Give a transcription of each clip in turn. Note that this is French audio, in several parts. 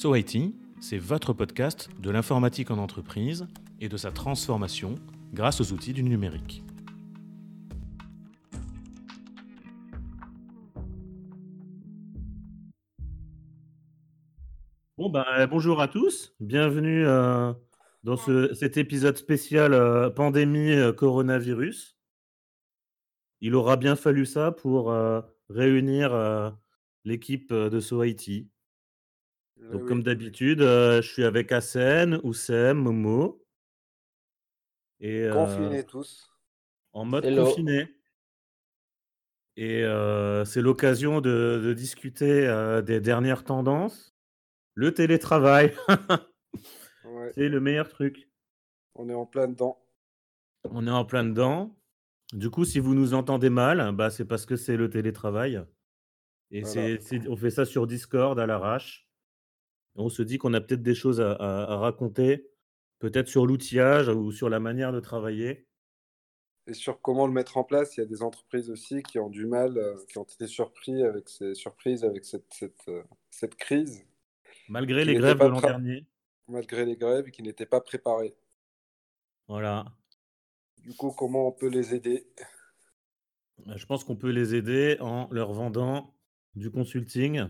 So IT, c'est votre podcast de l'informatique en entreprise et de sa transformation grâce aux outils du numérique. Ben, bonjour à tous, bienvenue euh, dans ce, cet épisode spécial euh, pandémie euh, coronavirus. Il aura bien fallu ça pour réunir l'équipe de SoIT. Donc, oui. comme d'habitude, euh, je suis avec Hassen, Oussem, Momo. Et euh, Confinés tous. en mode Hello. confiné. Et euh, c'est l'occasion de, de discuter euh, des dernières tendances. Le télétravail, Ouais, c'est le meilleur truc. on est en plein dedans. On est en plein dedans. Du coup, si vous nous entendez mal, bah, c'est parce que c'est le télétravail. Et Voilà. on fait ça sur Discord à l'arrache. On se dit qu'on a peut-être des choses à, à- à raconter, peut-être sur l'outillage ou sur la manière de travailler. Et sur comment le mettre en place, il y a des entreprises aussi qui ont du mal, euh, qui ont été surpris avec ces surprises avec cette, cette, euh, cette crise, Malgré les grèves de l'an dernier. malgré les grèves qui n'étaient pas préparées. Voilà. Du coup, comment on peut les aider? Bah, Je pense qu'on peut les aider en leur vendant du consulting.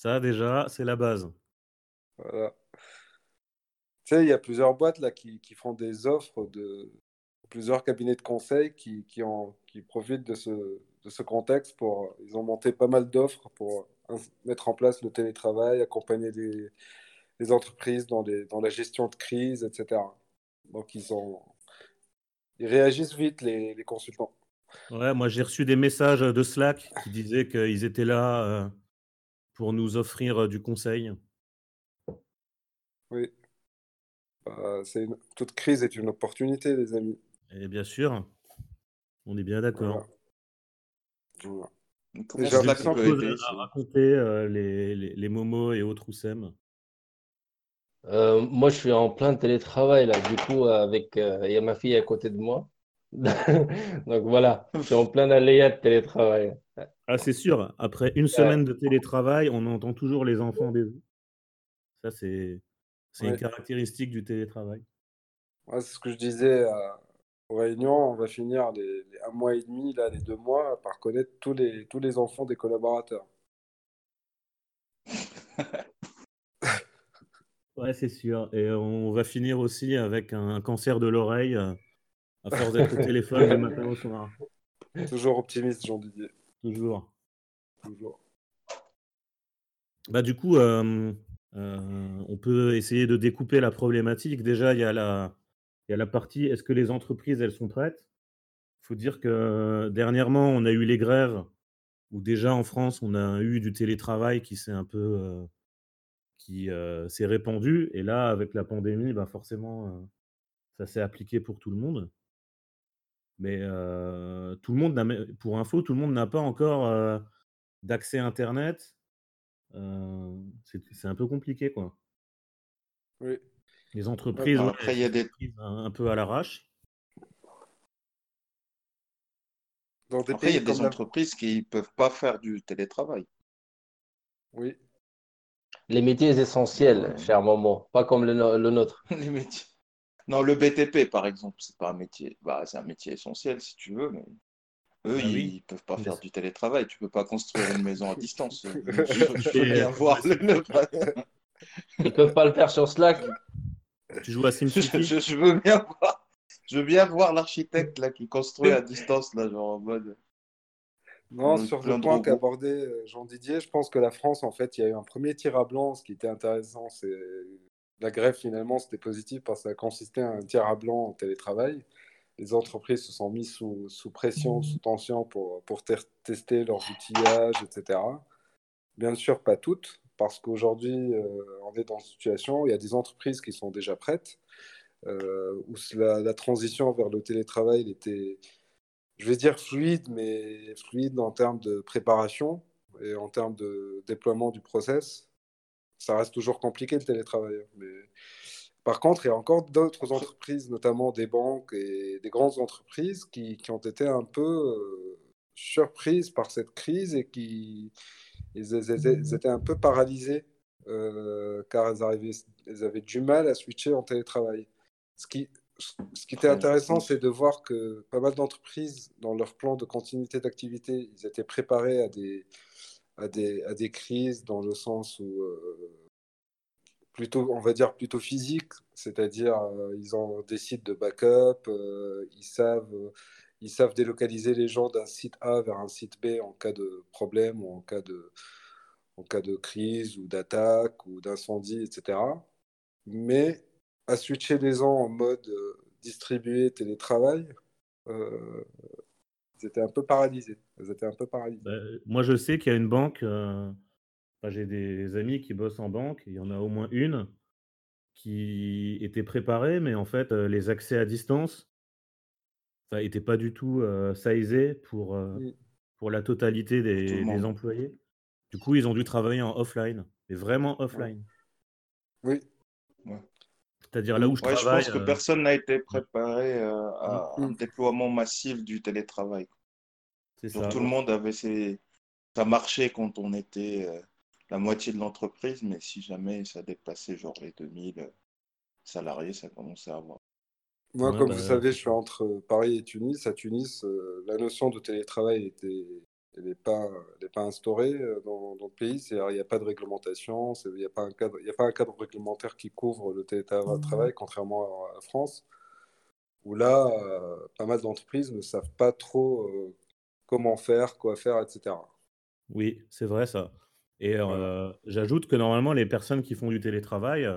Ça, déjà, c'est la base. Voilà. Tu sais, il y a plusieurs boîtes là qui, qui font des offres de plusieurs cabinets de conseil qui, qui, en, qui profitent de ce, de ce contexte pour. Ils ont monté pas mal d'offres pour mettre en place le télétravail, accompagner les, les entreprises dans, les, dans la gestion de crise, etc. Donc, ils ont, ils réagissent vite, les, les consultants. Ouais, moi, j'ai reçu des messages de Slack qui disaient qu'ils étaient là euh, pour nous offrir du conseil? Oui. Bah, une- toute crise est une opportunité, les amis. Et bien sûr, on est bien d'accord. Voilà. Voilà. J'ai aider à raconter, euh, les, les, les momos et autres Oussem. Euh, moi, je suis en plein télétravail là. Du coup, avec euh, il y a ma fille à côté de moi. Donc voilà, je suis en plein aléa de télétravail. Ah, c'est sûr, après une semaine de télétravail, on entend toujours les enfants des autres. Ça, c'est c'est une Ouais. caractéristique du télétravail. Ouais, c'est ce que je disais à- aux réunions. On va finir les, les un mois et demi, là, les deux mois, par connaître tous les, tous les enfants des collaborateurs. Ouais, c'est sûr. Et on va finir aussi avec un cancer de l'oreille euh, à force d'être au téléphone du matin au soir. Toujours optimiste, Jean Didier. Toujours. Toujours. Bah, du coup, euh, euh, on peut essayer de découper la problématique. Déjà, il y a la, il y a la partie est-ce que les entreprises, elles sont prêtes? Il faut dire que dernièrement, on a eu les grèves où déjà en France, on a eu du télétravail qui s'est un peu euh, qui s'est répandu. Et là, avec la pandémie, bah forcément, ça s'est appliqué pour tout le monde. Mais euh, tout le monde n'a, même- pour info, tout le monde n'a pas encore euh, d'accès Internet. Euh, c'est un peu compliqué, quoi. Oui. Les entreprises, bah, ouais, après, il y a des- un, un peu à l'arrache. Dans des Après, il y a des entreprises qui ne peuvent pas faire du télétravail. Oui. Les métiers essentiels, cher Momo, pas comme le, no- le nôtre. Les métiers. Non, le BTP, par exemple, c'est pas un métier. Bah, c'est un métier essentiel, si tu veux, mais eux, Bah ils oui. peuvent pas faire du télétravail. Tu peux pas construire une maison à distance. Je, veux bien euh, voir le. Ils peuvent pas le faire sur Slack. Tu joues à Je, SimCity? je- je veux bien voir. Je veux bien voir l'architecte là qui construit à distance là, genre en mode. Non, Avec sur le point qu'a robots. abordé euh, Jean Didier, je pense que la France, en fait, il y a eu un premier tir à blanc. Ce qui était intéressant, c'est la grève, finalement, c'était positif parce que ça consistait à un tir à blanc en télétravail. Les entreprises se sont mises sous, sous pression, sous tension pour, pour ter- tester leurs outillages, etc. Bien sûr, pas toutes, parce qu'aujourd'hui, euh, on est dans une situation où il y a des entreprises qui sont déjà prêtes, euh, où la, la transition vers le télétravail elle était, je vais dire fluide, mais fluide en termes de préparation et en termes de déploiement du process. Ça reste toujours compliqué le télétravail. hein, Mais... Par contre, il y a encore d'autres entreprises, notamment des banques et des grandes entreprises, qui, qui ont été un peu euh, surprises par cette crise et qui étaient un peu paralysés car elles, arrivaient, elles avaient du mal à switcher en télétravail. Ce qui, ce qui était intéressant, c'est de voir que pas mal d'entreprises, dans leur plan de continuité d'activité, ils étaient préparés à des, à des, à des crises dans le sens où, euh, plutôt, on va dire plutôt physique, c'est-à-dire euh, ils des sites de backup, euh, ils, savent, ils savent délocaliser les gens d'un site A vers un site B en cas de problème ou en cas de, en cas de crise ou d'attaque ou d'incendie, etc. Mais à switcher les gens en mode euh, distribué télétravail, euh, ils étaient un peu paralysés. Ils étaient un peu paralysés. Bah, moi, je sais qu'il y a une banque. Euh, j'ai des amis qui bossent en banque. Il y en a au moins une qui était préparée, mais en fait, les accès à distance, ça n'était pas du tout euh, sizé pour, mm. pour la totalité des, des, employés. Du coup, ils ont dû travailler en offline, mais vraiment offline. Oui. C'est-à-dire là où je ouais, travaille. Je pense que euh, personne n'a été préparé euh, à un déploiement massif du télétravail. C'est ça. Tout le monde avait ses. Ça marchait quand on était euh, la moitié de l'entreprise, mais si jamais ça dépassait genre les 2000 salariés, ça commençait à avoir. Moi, comme bah, vous savez, je suis entre Paris et Tunis. À Tunis, la notion de télétravail était elle n'est pas, pas instaurée euh, dans, le pays. Il n'y a pas de réglementation, il n'y a, pas un cadre, a pas un cadre réglementaire qui couvre le télétravail, mmh. contrairement à la France, où là, euh, pas mal d'entreprises ne savent pas trop euh, comment faire, quoi faire, etc. Oui, c'est vrai ça. Et j'ajoute que normalement, les personnes qui font du télétravail,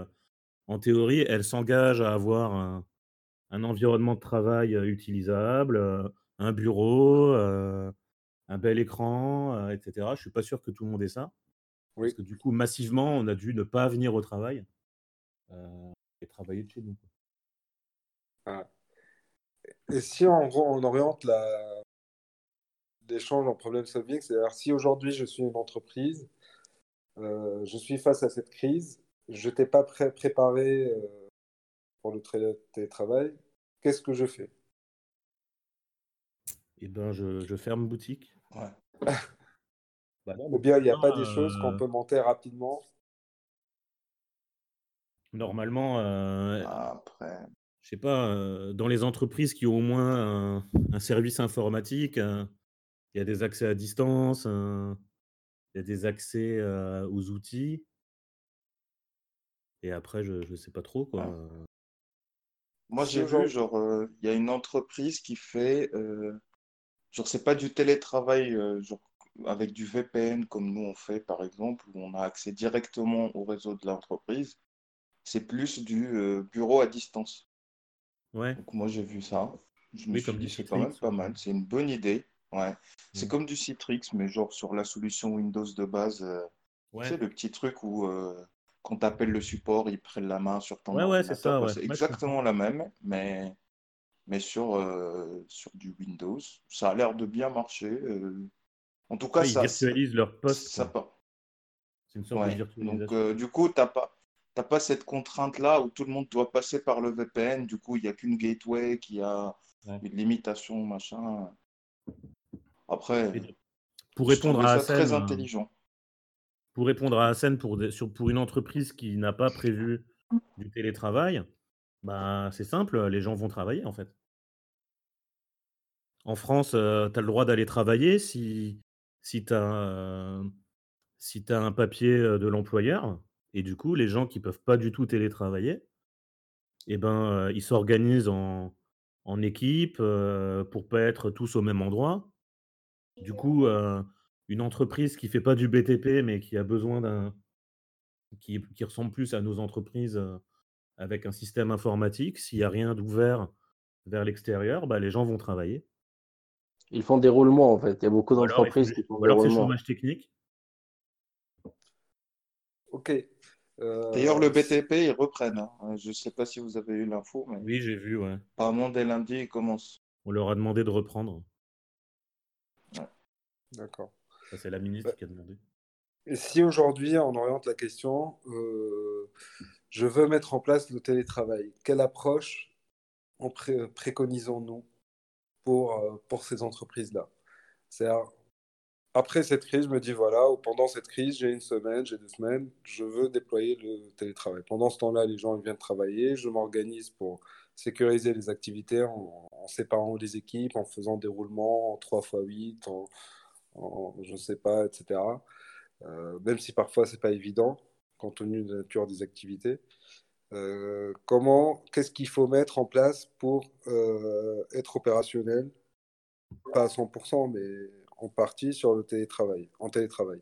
en théorie, elles s'engagent à avoir un, un, environnement de travail utilisable, un bureau un bel écran, euh, etc. Je suis pas sûr que tout le monde ait ça. Oui. Parce que du coup, massivement, on a dû ne pas venir au travail euh, et travailler de chez nous. Ah. Et si on, on oriente l'échange en problem solving, c'est-à-dire si aujourd'hui je suis une entreprise, euh, je suis face à cette crise, je n'étais pas pré préparé pour le télétravail, qu'est-ce que je fais? Eh ben, je, je ferme boutique. Bah Ou bien il n'y a pas des choses qu'on euh peut monter rapidement? Normalement, euh, Après. je sais pas, euh, dans les entreprises qui ont au moins un, service informatique, il y a des accès à distance, il y a des accès aux outils. Et après, je ne sais pas trop quoi. Moi, j'ai vu, genre, il y a une entreprise qui fait Genre, c'est pas du télétravail euh, genre, avec du VPN comme nous on fait, par exemple, où on a accès directement au réseau de l'entreprise. C'est plus du euh, bureau à distance. Ouais. Donc, moi, j'ai vu ça. Je me suis dit, c'est quand même pas mal. C'est une bonne idée. Ouais. C'est mm. comme du Citrix, mais genre sur la solution Windows de base. Euh, ouais. Tu sais, le petit truc où quand tu appelles le support, ils prennent la main sur ton ouais, Ouais, c'est ça. C'est exactement la même, mais mais sur, euh, sur du Windows. Ça a l'air de bien marcher. Euh. En tout cas, ça. Ils virtualisent leur poste. Ça pas. C'est une sorte de virtualisation. Donc, euh, du coup, tu n'as pas, pas cette contrainte-là où tout le monde doit passer par le VPN. Du coup, il n'y a qu'une gateway qui a une limitation, machin. Après. Pour répondre à très intelligent. Pour répondre à Hassan, pour, pour une entreprise qui n'a pas prévu du télétravail, bah, c'est simple, les gens vont travailler, en fait. En France, tu as le droit d'aller travailler si si tu as, si tu as un papier, de l'employeur et du coup, les gens qui peuvent pas du tout télétravailler et ben, ils s'organisent en en équipe, pour pour pas être tous au même endroit. Du coup, une entreprise qui fait pas du BTP, mais qui a besoin d'un qui qui ressemble plus à nos entreprises, avec un système informatique, s'il n'y a rien d'ouvert vers l'extérieur, bah, les gens vont travailler. Ils font des roulements en fait. Il y a beaucoup d'entreprises qui font des alors roulements. chômage technique. Ok. Euh, D'ailleurs, le BTP, ils reprennent. Hein. Je ne sais pas si vous avez eu l'info. Mais... Oui, j'ai vu. Ouais. Apparemment, dès lundi, ils commencent. On leur a demandé de reprendre. D'accord. c'est la ministre bah, qui a demandé. Et si aujourd'hui, on oriente la question, euh, je veux mettre en place le télétravail. Quelle approche en préconisons-nous pour, euh, pour ces entreprises-là? Après cette crise, je me dis voilà, pendant cette crise, j'ai une semaine, j'ai deux semaines, je veux déployer le télétravail. Pendant ce temps-là, les gens viennent travailler, je m'organise pour sécuriser les activités en, séparant les équipes, en faisant des roulements en 3 x 8, en, je ne sais pas, etc. Euh, même si parfois c'est pas évident, compte tenu de la nature des activités. Euh, comment, qu'est-ce qu'il faut mettre en place pour euh, être opérationnel? Pas à 100%, mais en partie sur le télétravail, en télétravail.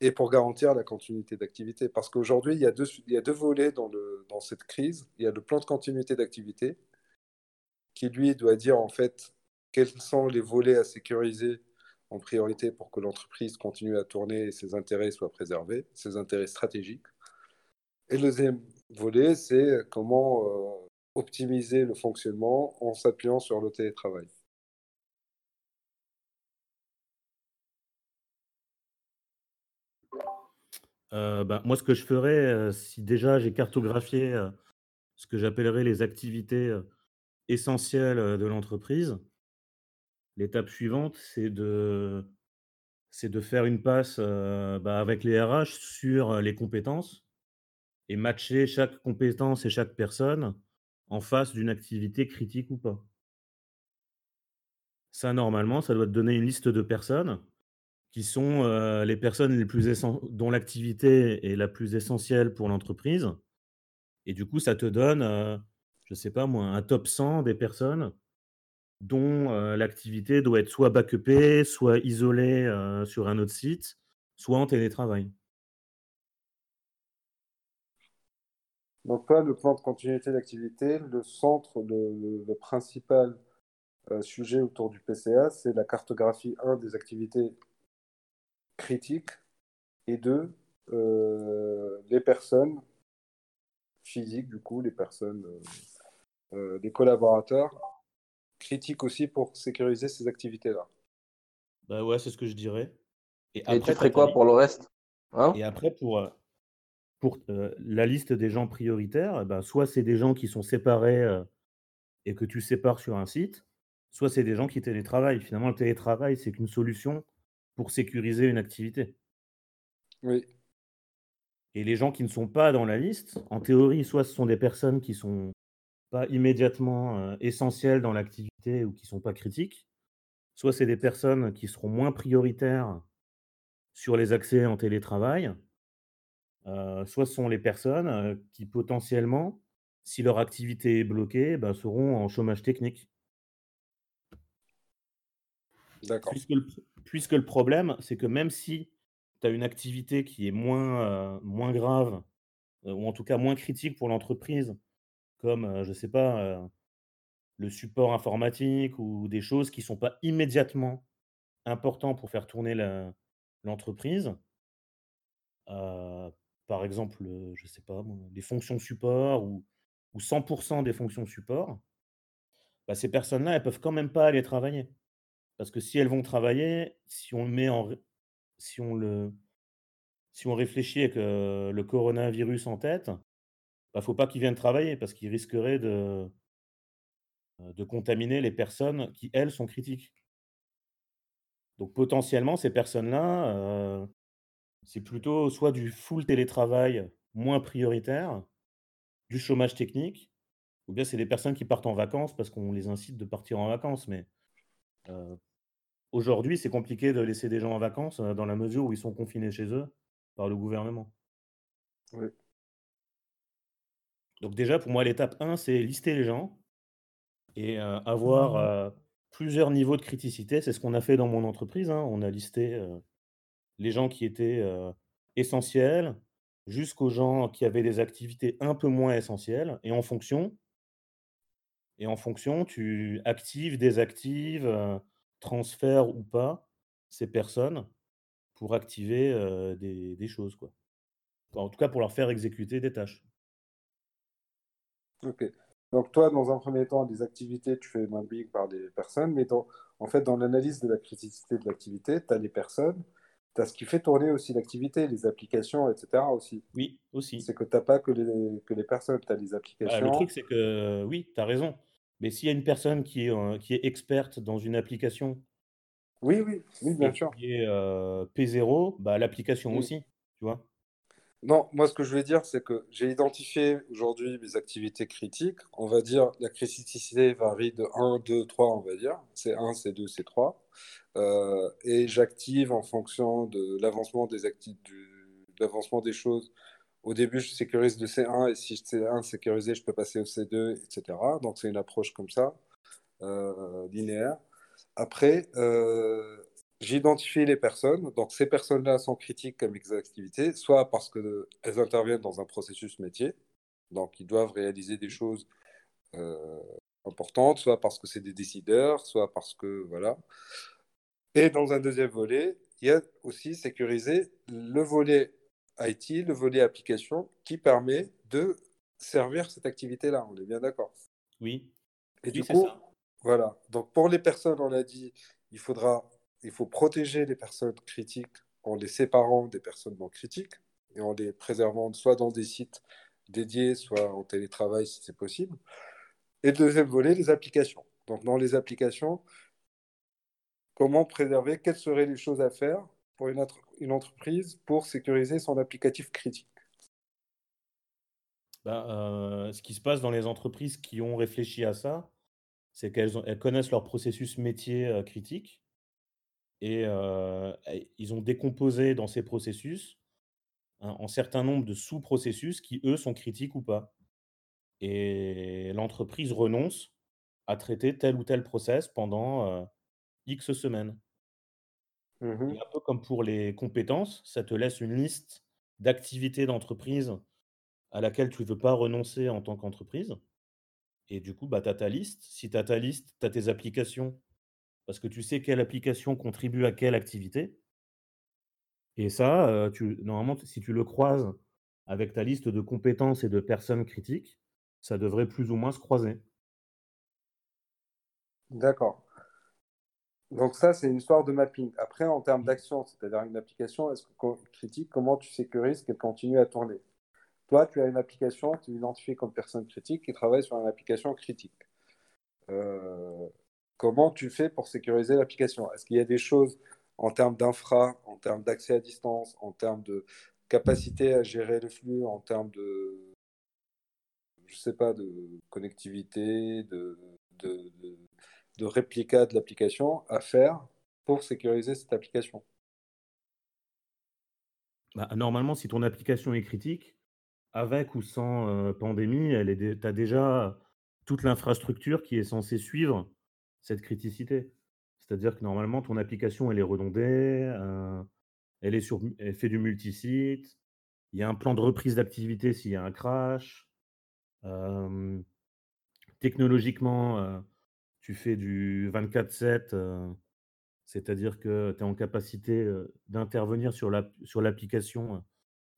Et pour garantir la continuité d'activité. Parce qu'aujourd'hui, il, y a deux, il y a deux volets dans, le, dans cette crise. Il y a le plan de continuité d'activité, qui lui doit dire en fait quels sont les volets à sécuriser en priorité pour que l'entreprise continue à tourner et ses intérêts soient préservés, ses intérêts stratégiques. Et le deuxième volet, c'est comment euh, optimiser le fonctionnement en s'appuyant sur le télétravail. Euh, bah, moi, ce que je ferais, euh, si déjà j'ai cartographié ce que j'appellerais les activités essentielles de l'entreprise, l'étape suivante, c'est de, faire une passe bah, avec les RH sur les compétences et matcher chaque compétence et chaque personne en face d'une activité critique ou pas. Ça, normalement, ça doit te donner une liste de personnes qui sont les personnes les plus dont l'activité est la plus essentielle pour l'entreprise. Et du coup, ça te donne, je ne sais pas moi, un top 100 des personnes dont l'activité doit être soit backupée, soit isolée sur un autre site, soit en télétravail. Donc toi, le plan de continuité d'activité, le centre, le, principal sujet autour du PCA, c'est la cartographie 1 des activités critique et deux, euh, les personnes physiques, du coup, les personnes, euh, les collaborateurs, critiques aussi pour sécuriser ces activités-là. Bah ouais, c'est ce que je dirais. Et, après, tu ferais quoi pour le reste? Hein? Et après, pour, pour la liste des gens prioritaires, bah, soit c'est des gens qui sont séparés et que tu sépares sur un site, soit c'est des gens qui télétravaillent. Finalement, le télétravail, c'est qu'une solution pour sécuriser une activité. Oui. Et les gens qui ne sont pas dans la liste, en théorie, soit ce sont des personnes qui sont pas immédiatement essentielles dans l'activité ou qui sont pas critiques, soit c'est des personnes qui seront moins prioritaires sur les accès en télétravail, euh, soit ce sont les personnes qui potentiellement, si leur activité est bloquée, bah, seront en chômage technique. D'accord. Puisque le, problème, c'est que même si tu as une activité qui est moins, euh, moins grave, euh, ou en tout cas moins critique pour l'entreprise, comme, je ne sais pas, le support informatique ou des choses qui ne sont pas immédiatement importantes pour faire tourner l'entreprise, par exemple, je ne sais pas, les fonctions support ou, ou 100% des fonctions support, bah, ces personnes-là, elles peuvent quand même pas aller travailler. Parce que si elles vont travailler, si on met en si on le si on réfléchit avec, le coronavirus en tête, bah, faut pas qu'ils viennent travailler parce qu'ils risqueraient de de contaminer les personnes qui, elles, sont critiques. Donc potentiellement, ces personnes-là, c'est plutôt soit du full télétravail moins prioritaire, du chômage technique, ou bien c'est des personnes qui partent en vacances parce qu'on les incite de partir en vacances. Mais, Aujourd'hui, c'est compliqué de laisser des gens en vacances dans la mesure où ils sont confinés chez eux par le gouvernement. Oui. Donc déjà, pour moi, l'étape 1, c'est lister les gens et avoir plusieurs niveaux de criticité. C'est ce qu'on a fait dans mon entreprise. Hein. On a listé les gens qui étaient essentiels jusqu'aux gens qui avaient des activités un peu moins essentielles. Et en fonction, et en fonction, tu actives, désactives transfère ou pas ces personnes pour activer des, choses. Quoi. en tout cas, pour leur faire exécuter des tâches. Ok. Donc toi, dans un premier temps, des activités, tu fais big par des personnes, mais en fait, dans l'analyse de la criticité de l'activité, tu as les personnes, tu as ce qui fait tourner aussi l'activité, les applications, etc. aussi. Oui, aussi. C'est que tu n'as pas que les, que les personnes, tu as les applications. le truc, c'est que oui, tu as raison. Mais s'il y a une personne qui est, qui est experte dans une application Oui, oui, oui, bien sûr. qui est euh, P0, bah, l'application aussi, tu vois. Non, moi, ce que je veux dire, c'est que j'ai identifié aujourd'hui mes activités critiques. On va dire la criticité varie de 1, 2, 3, on va dire. C'est 1, c'est 2, c'est 3. Euh, et j'active en fonction de l'avancement des, du- de l'avancement des choses. Au début, je sécurise le C1 et si C1 sécurisé, je peux passer au C2, etc. Donc, c'est une approche comme ça, euh, linéaire. Après, euh, j'identifie les personnes. Donc, ces personnes-là sont critiques comme activités, soit parce qu'elles interviennent dans un processus métier, donc ils doivent réaliser des choses euh, importantes, soit parce que c'est des décideurs, soit parce que, voilà. Et dans un deuxième volet, il y a aussi sécuriser le volet IT, le volet application, qui permet de servir cette activité-là. On est bien d'accord. Oui. Et Oui, du coup, ça. voilà. Donc pour les personnes, on a dit, il faudra, il faut protéger les personnes critiques en les séparant des personnes non critiques et en les préservant soit dans des sites dédiés, soit en télétravail si c'est possible. Et deuxième volet, les applications. Donc dans les applications, comment préserver, quelles seraient les choses à faire pour une, entre- une entreprise pour sécuriser son applicatif critique? Bah, euh, ce qui se passe dans les entreprises qui ont réfléchi à ça, c'est qu'elles connaissent leur processus métier euh, critique et euh, ils ont décomposé dans ces processus un, un certain nombre de sous-processus qui, eux, sont critiques ou pas. Et l'entreprise renonce à traiter tel ou tel process pendant euh, X semaines. Et un peu comme pour les compétences, ça te laisse une liste d'activités d'entreprise à laquelle tu ne veux pas renoncer en tant qu'entreprise. Et du coup, bah, tu as ta liste. Si tu as ta liste, tu as tes applications, parce que tu sais quelle application contribue à quelle activité. Et ça, tu normalement, si tu le croises avec ta liste de compétences et de personnes critiques, ça devrait plus ou moins se croiser. D'accord. Donc ça, c'est une histoire de mapping. Après, en termes Mmh. d'action, c'est-à-dire une application, est-ce que critique, comment tu sécurises qu'elle continue à tourner? Toi, tu as une application, tu l'identifies comme personne critique qui travaille sur une application critique. Euh, comment tu fais pour sécuriser l'application? Est-ce qu'il y a des choses en termes d'infra, en termes d'accès à distance, en termes de capacité à gérer le flux, en termes de, je sais pas, de connectivité, de, de, de, réplica de l'application à faire pour sécuriser cette application? Bah, normalement, si ton application est critique, avec ou sans, heu, pandémie, tu as déjà toute l'infrastructure qui est censée suivre cette criticité. C'est-à-dire que normalement, ton application, elle est redondée, heu, elle est sur fait du multisite, il y a un plan de reprise d'activité s'il y a un crash, Technologiquement, heu, tu fais du 24/7, heu, c'est-à-dire que tu es en capacité, d'intervenir sur l'app sur l'application,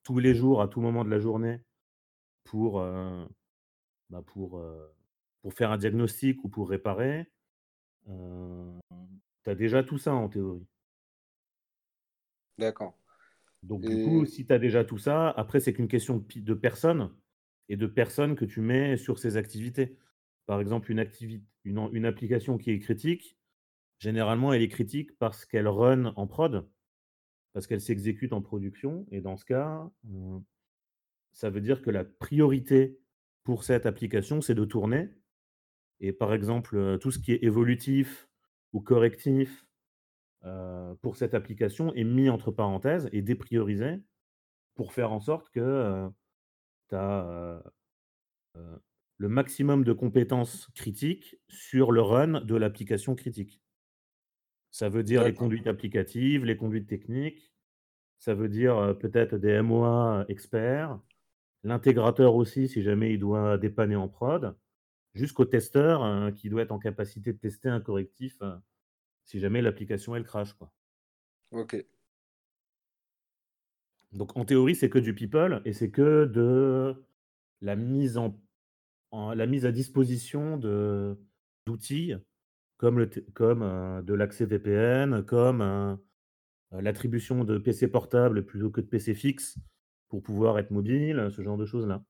tous les jours, à tout moment de la journée pour, bah, faire un diagnostic ou pour réparer. Tu as déjà tout ça en théorie. D'accord. Donc du coup, si tu as déjà tout ça, après c'est qu'une question de personnes et de personnes que tu mets sur ces activités. Par exemple, une une application qui est critique, Généralement, elle est critique parce qu'elle run en prod, parce qu'elle s'exécute en production et dans ce cas, ça veut dire que la priorité pour cette application, c'est de tourner et par exemple, heu, tout ce qui est évolutif ou correctif, heu, pour cette application est mis entre parenthèses et dépriorisé pour faire en sorte que, heu, tu as, le maximum de compétences critiques sur le run de l'application critique. Ça veut dire les conduites applicatives, les conduites techniques, Ça veut dire, peut-être des MOA experts, l'intégrateur aussi si jamais il doit dépanner en prod, jusqu'au testeur, heu, qui doit être en capacité de tester un correctif, heu, si jamais l'application elle crache quoi. Ok. Donc en théorie, c'est que du people et c'est que de la mise en en la mise à disposition de d'outils comme le comme, heu, de l'accès VPN, comme, heu, l'attribution de PC portables plutôt que de PC fixes pour pouvoir être mobile, ce genre de choses-là.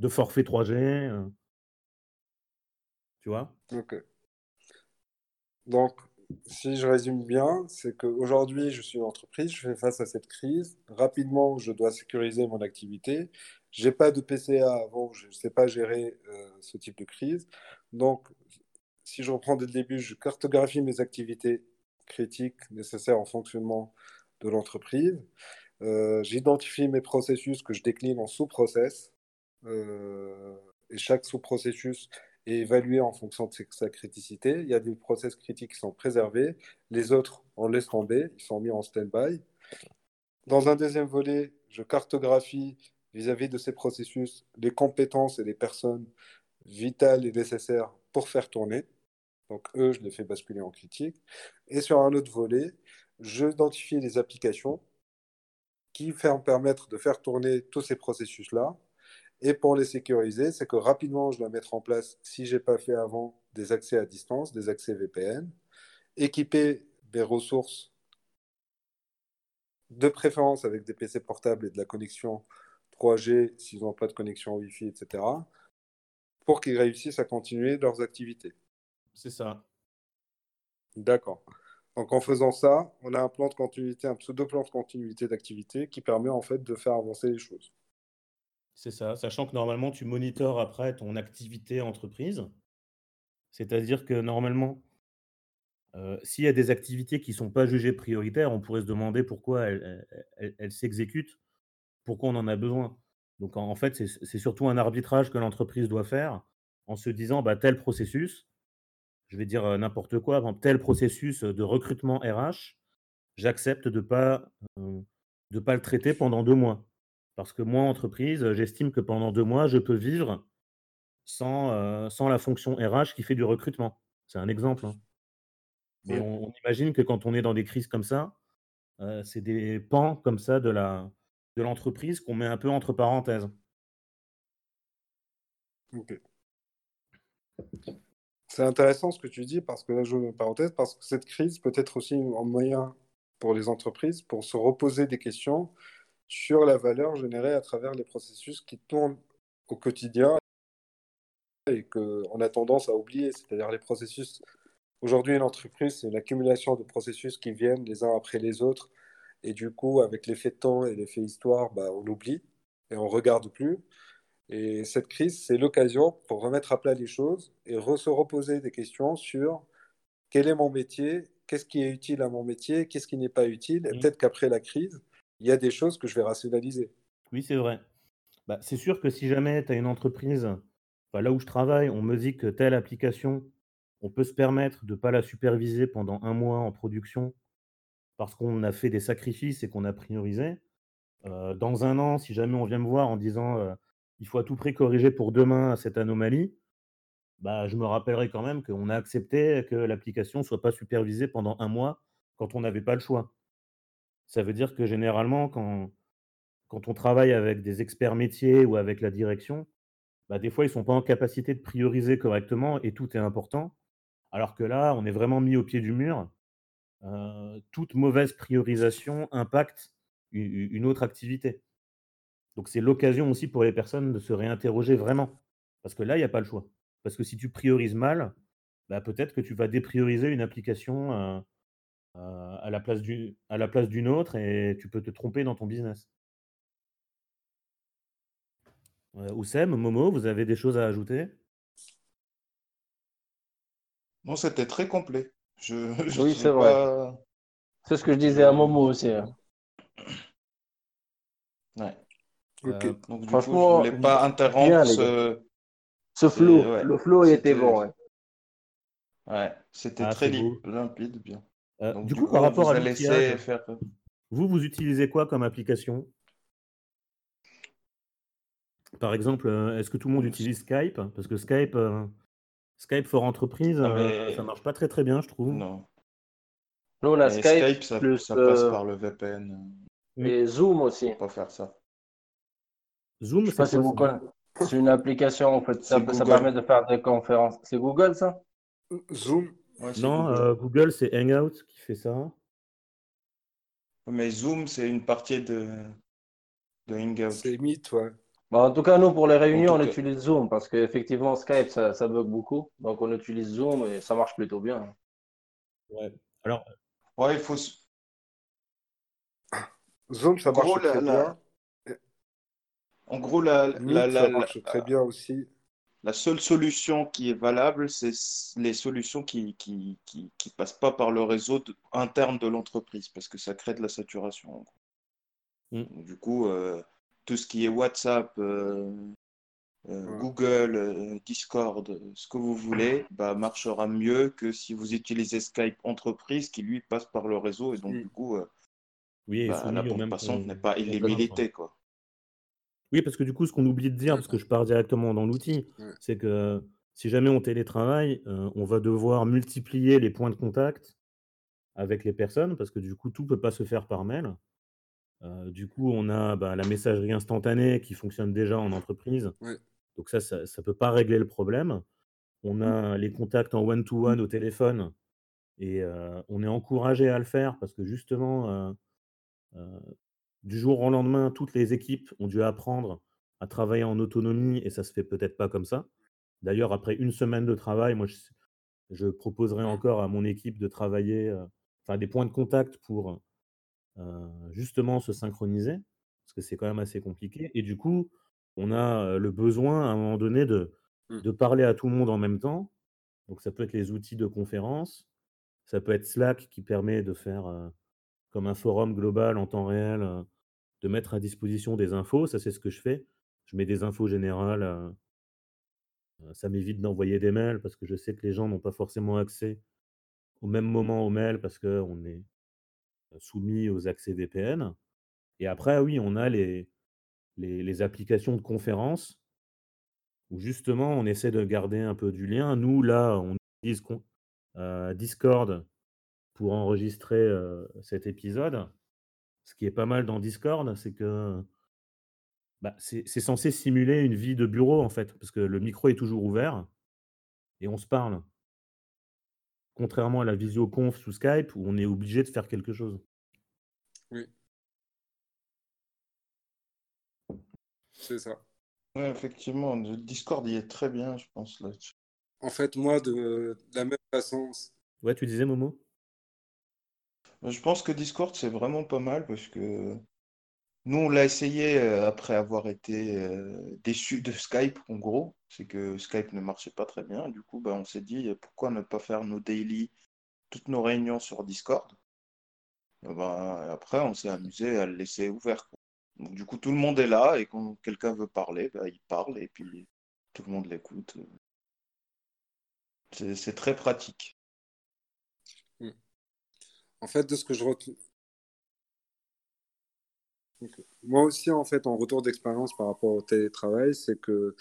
De forfait 3G, heu, tu vois? Ok. Donc, si je résume bien, c'est qu'aujourd'hui, je suis une entreprise, je fais face à cette crise. Rapidement, je dois sécuriser mon activité. Je n'ai pas de PCA avant, je ne sais pas gérer euh, ce type de crise. Donc, si je reprends dès le début, je cartographie mes activités critiques nécessaires en fonctionnement de l'entreprise. Euh, j'identifie mes processus que je décline en sous-process. Euh, et chaque sous-processus est évalué en fonction de sa criticité. Il y a des process critiques qui sont préservés, les autres, on laisse tomber, ils sont mis en stand-by. Dans un deuxième volet, je cartographie vis-à-vis de ces processus les compétences et les personnes vitales et nécessaires pour faire tourner. Donc eux, je les fais basculer en critique. Et sur un autre volet, je identifie les applications qui vont permettre de faire tourner tous ces processus-là et pour les sécuriser, c'est que rapidement, je dois mettre en place, si je n'ai pas fait avant, des accès à distance, des accès VPN, équiper des ressources de préférence avec des PC portables et de la connexion 3G s'ils n'ont pas de connexion Wi-Fi, etc., pour qu'ils réussissent à continuer leurs activités. C'est ça. D'accord. Donc en faisant ça, on a un plan de continuité, un pseudo-plan de continuité d'activité qui permet en fait de faire avancer les choses. C'est ça, sachant que normalement, tu monitores après ton activité entreprise. C'est-à-dire que normalement, euh, s'il y a des activités qui ne sont pas jugées prioritaires, on pourrait se demander pourquoi elles, s'exécutent, pourquoi on en a besoin. Donc en, fait, c'est surtout un arbitrage que l'entreprise doit faire en se disant bah, tel processus, je vais dire euh, n'importe quoi, tel processus de recrutement RH, j'accepte de ne pas, euh, de pas le traiter pendant deux mois. Parce que moi, entreprise, j'estime que pendant deux mois, je peux vivre sans, euh, sans la fonction RH qui fait du recrutement. C'est un exemple. Hein. Mais on, imagine que quand on est dans des crises comme ça, euh, c'est des pans comme ça de la de l'entreprise qu'on met un peu entre parenthèses. C'est intéressant ce que tu dis parce que là, je mets parenthèse parce que cette crise peut être aussi un moyen pour les entreprises pour se reposer des questions sur la valeur générée à travers les processus qui tournent au quotidien et qu'on a tendance à oublier, c'est-à-dire les processus. Aujourd'hui, une entreprise, c'est une accumulation de processus qui viennent les uns après les autres. Et du coup, avec l'effet temps et l'effet histoire, bah, on oublie et on ne regarde plus. Et cette crise, c'est l'occasion pour remettre à plat les choses et se reposer des questions sur quel est mon métier, qu'est-ce qui est utile à mon métier, qu'est-ce qui n'est pas utile. Et mmh. peut-être qu'après la crise, il y a des choses que je vais rationaliser. Oui, c'est vrai. Bah, c'est sûr que si jamais tu as une entreprise, là où je travaille, on me dit que telle application, on peut se permettre de ne pas la superviser pendant un mois en production parce qu'on a fait des sacrifices et qu'on a priorisé. Euh, dans un an, si jamais on vient me voir en disant euh, il faut à tout prix corriger pour demain cette anomalie, bah, je me rappellerai quand même qu'on a accepté que l'application ne soit pas supervisée pendant un mois quand on n'avait pas le choix. Ça veut dire que généralement, quand, on travaille avec des experts métiers ou avec la direction, bah, des fois, ils ne sont pas en capacité de prioriser correctement et tout est important. Alors que là, on est vraiment mis au pied du mur. Euh, toute mauvaise priorisation impacte une autre activité. Donc, c'est l'occasion aussi pour les personnes de se réinterroger vraiment. Parce que là, il n'y a pas le choix. Parce que si tu priorises mal, bah, peut-être que tu vas déprioriser une application euh, euh, à la place d'une autre et tu peux te tromper dans ton business. Euh, Oussem, Momo, vous avez des choses à ajouter? Non, c'était très complet. Je, oui, c'est vrai. C'est ce que je disais à Momo aussi. Hein. Ouais. Euh, donc, du Franchement, coup, je voulais pas interrompre ce... ce flow. Le flow était bon. Ouais, c'était ah, très limpide, bien. Euh, du, coup, par rapport à l'outillage, faire... vous, vous utilisez quoi comme application? Par exemple, euh, est-ce que tout le monde utilise Skype? Parce que Skype, euh, Skype for Entreprise, ah, ça marche pas très très bien, je trouve. Non. Nous, on a Skype, ça, plus, ça passe par le VPN. Et Zoom aussi. On peut faire ça. Zoom, c'est Google. C'est une application, en fait. Ça, ça permet de faire des conférences. C'est Google, ça? Zoom non, euh, Google, c'est Hangout qui fait ça. Mais Zoom, c'est une partie de, de Hangout. C'est Meet, ouais. Bon, en tout cas, nous, pour les réunions, on utilise Zoom parce qu'effectivement, Skype, ça, ça bug beaucoup. Donc, on utilise Zoom et ça marche plutôt bien. Ouais. Alors. Ouais, il faut. Zoom, ça marche très bien. En gros, la, ça marche très bien aussi. La seule solution qui est valable, c'est les solutions qui qui, qui, qui, passent pas par le réseau interne de l'entreprise, parce que ça crée de la saturation. Mm. Du coup, euh, tout ce qui est WhatsApp, euh, euh, Google, Discord, ce que vous voulez, bah, marchera mieux que si vous utilisez Skype entreprise, qui lui passe par le réseau, et donc mm. du coup, oui, bah, la bande passante n'est pas illimitée. Quoi. Oui, parce que du coup, ce qu'on oublie de dire, parce que je pars directement dans l'outil, c'est que si jamais on télétravaille, euh, on va devoir multiplier les points de contact avec les personnes, parce que du coup, tout ne peut pas se faire par mail. Euh, du coup, on a bah, la messagerie instantanée qui fonctionne déjà en entreprise. Donc ça, ça ne peut pas régler le problème. On mmh. a les contacts en one-to-one au téléphone et euh, on est encouragé à le faire parce que justement, du jour au lendemain, toutes les équipes ont dû apprendre à travailler en autonomie et ça se fait peut-être pas comme ça. D'ailleurs, après une semaine de travail, moi, je, proposerai encore à mon équipe de travailler, euh, enfin des points de contact pour euh, justement se synchroniser, parce que c'est quand même assez compliqué. Et du coup, on a le besoin à un moment donné de, mmh. de parler à tout le monde en même temps. Donc ça peut être les outils de conférence, ça peut être Slack qui permet de faire comme un forum global en temps réel, euh, de mettre à disposition des infos. Ça, c'est ce que je fais. Je mets des infos générales. Euh, euh, ça m'évite d'envoyer des mails parce que je sais que les gens n'ont pas forcément accès au même moment aux mails parce qu'on est soumis aux accès VPN. Et après, oui, on a les, les, applications de conférence où justement on essaie de garder un peu du lien. Nous, là, on utilise Discord pour enregistrer cet épisode. Ce qui est pas mal dans Discord, c'est que bah, c'est censé simuler une vie de bureau, en fait, parce que le micro est toujours ouvert et on se parle. Contrairement à la visioconf sous Skype où on est obligé de faire quelque chose. Oui. C'est ça. Oui, effectivement, le Discord il est très bien, je pense. Là. En fait, moi, de la même façon. Ouais, tu disais, Momo? Je pense que Discord, c'est vraiment pas mal parce que nous, on l'a essayé euh, après avoir été euh, déçus de Skype, en gros. C'est que Skype ne marchait pas très bien. Du coup, bah, on s'est dit pourquoi ne pas faire nos daily, toutes nos réunions sur Discord? Bah, après, on s'est amusé à le laisser ouvert. Donc, du coup, tout le monde est là et quand quelqu'un veut parler, bah, il parle et puis tout le monde l'écoute. C'est très pratique. En fait, de ce que je retiens. Moi aussi, en fait, en retour d'expérience par rapport au télétravail, c'est que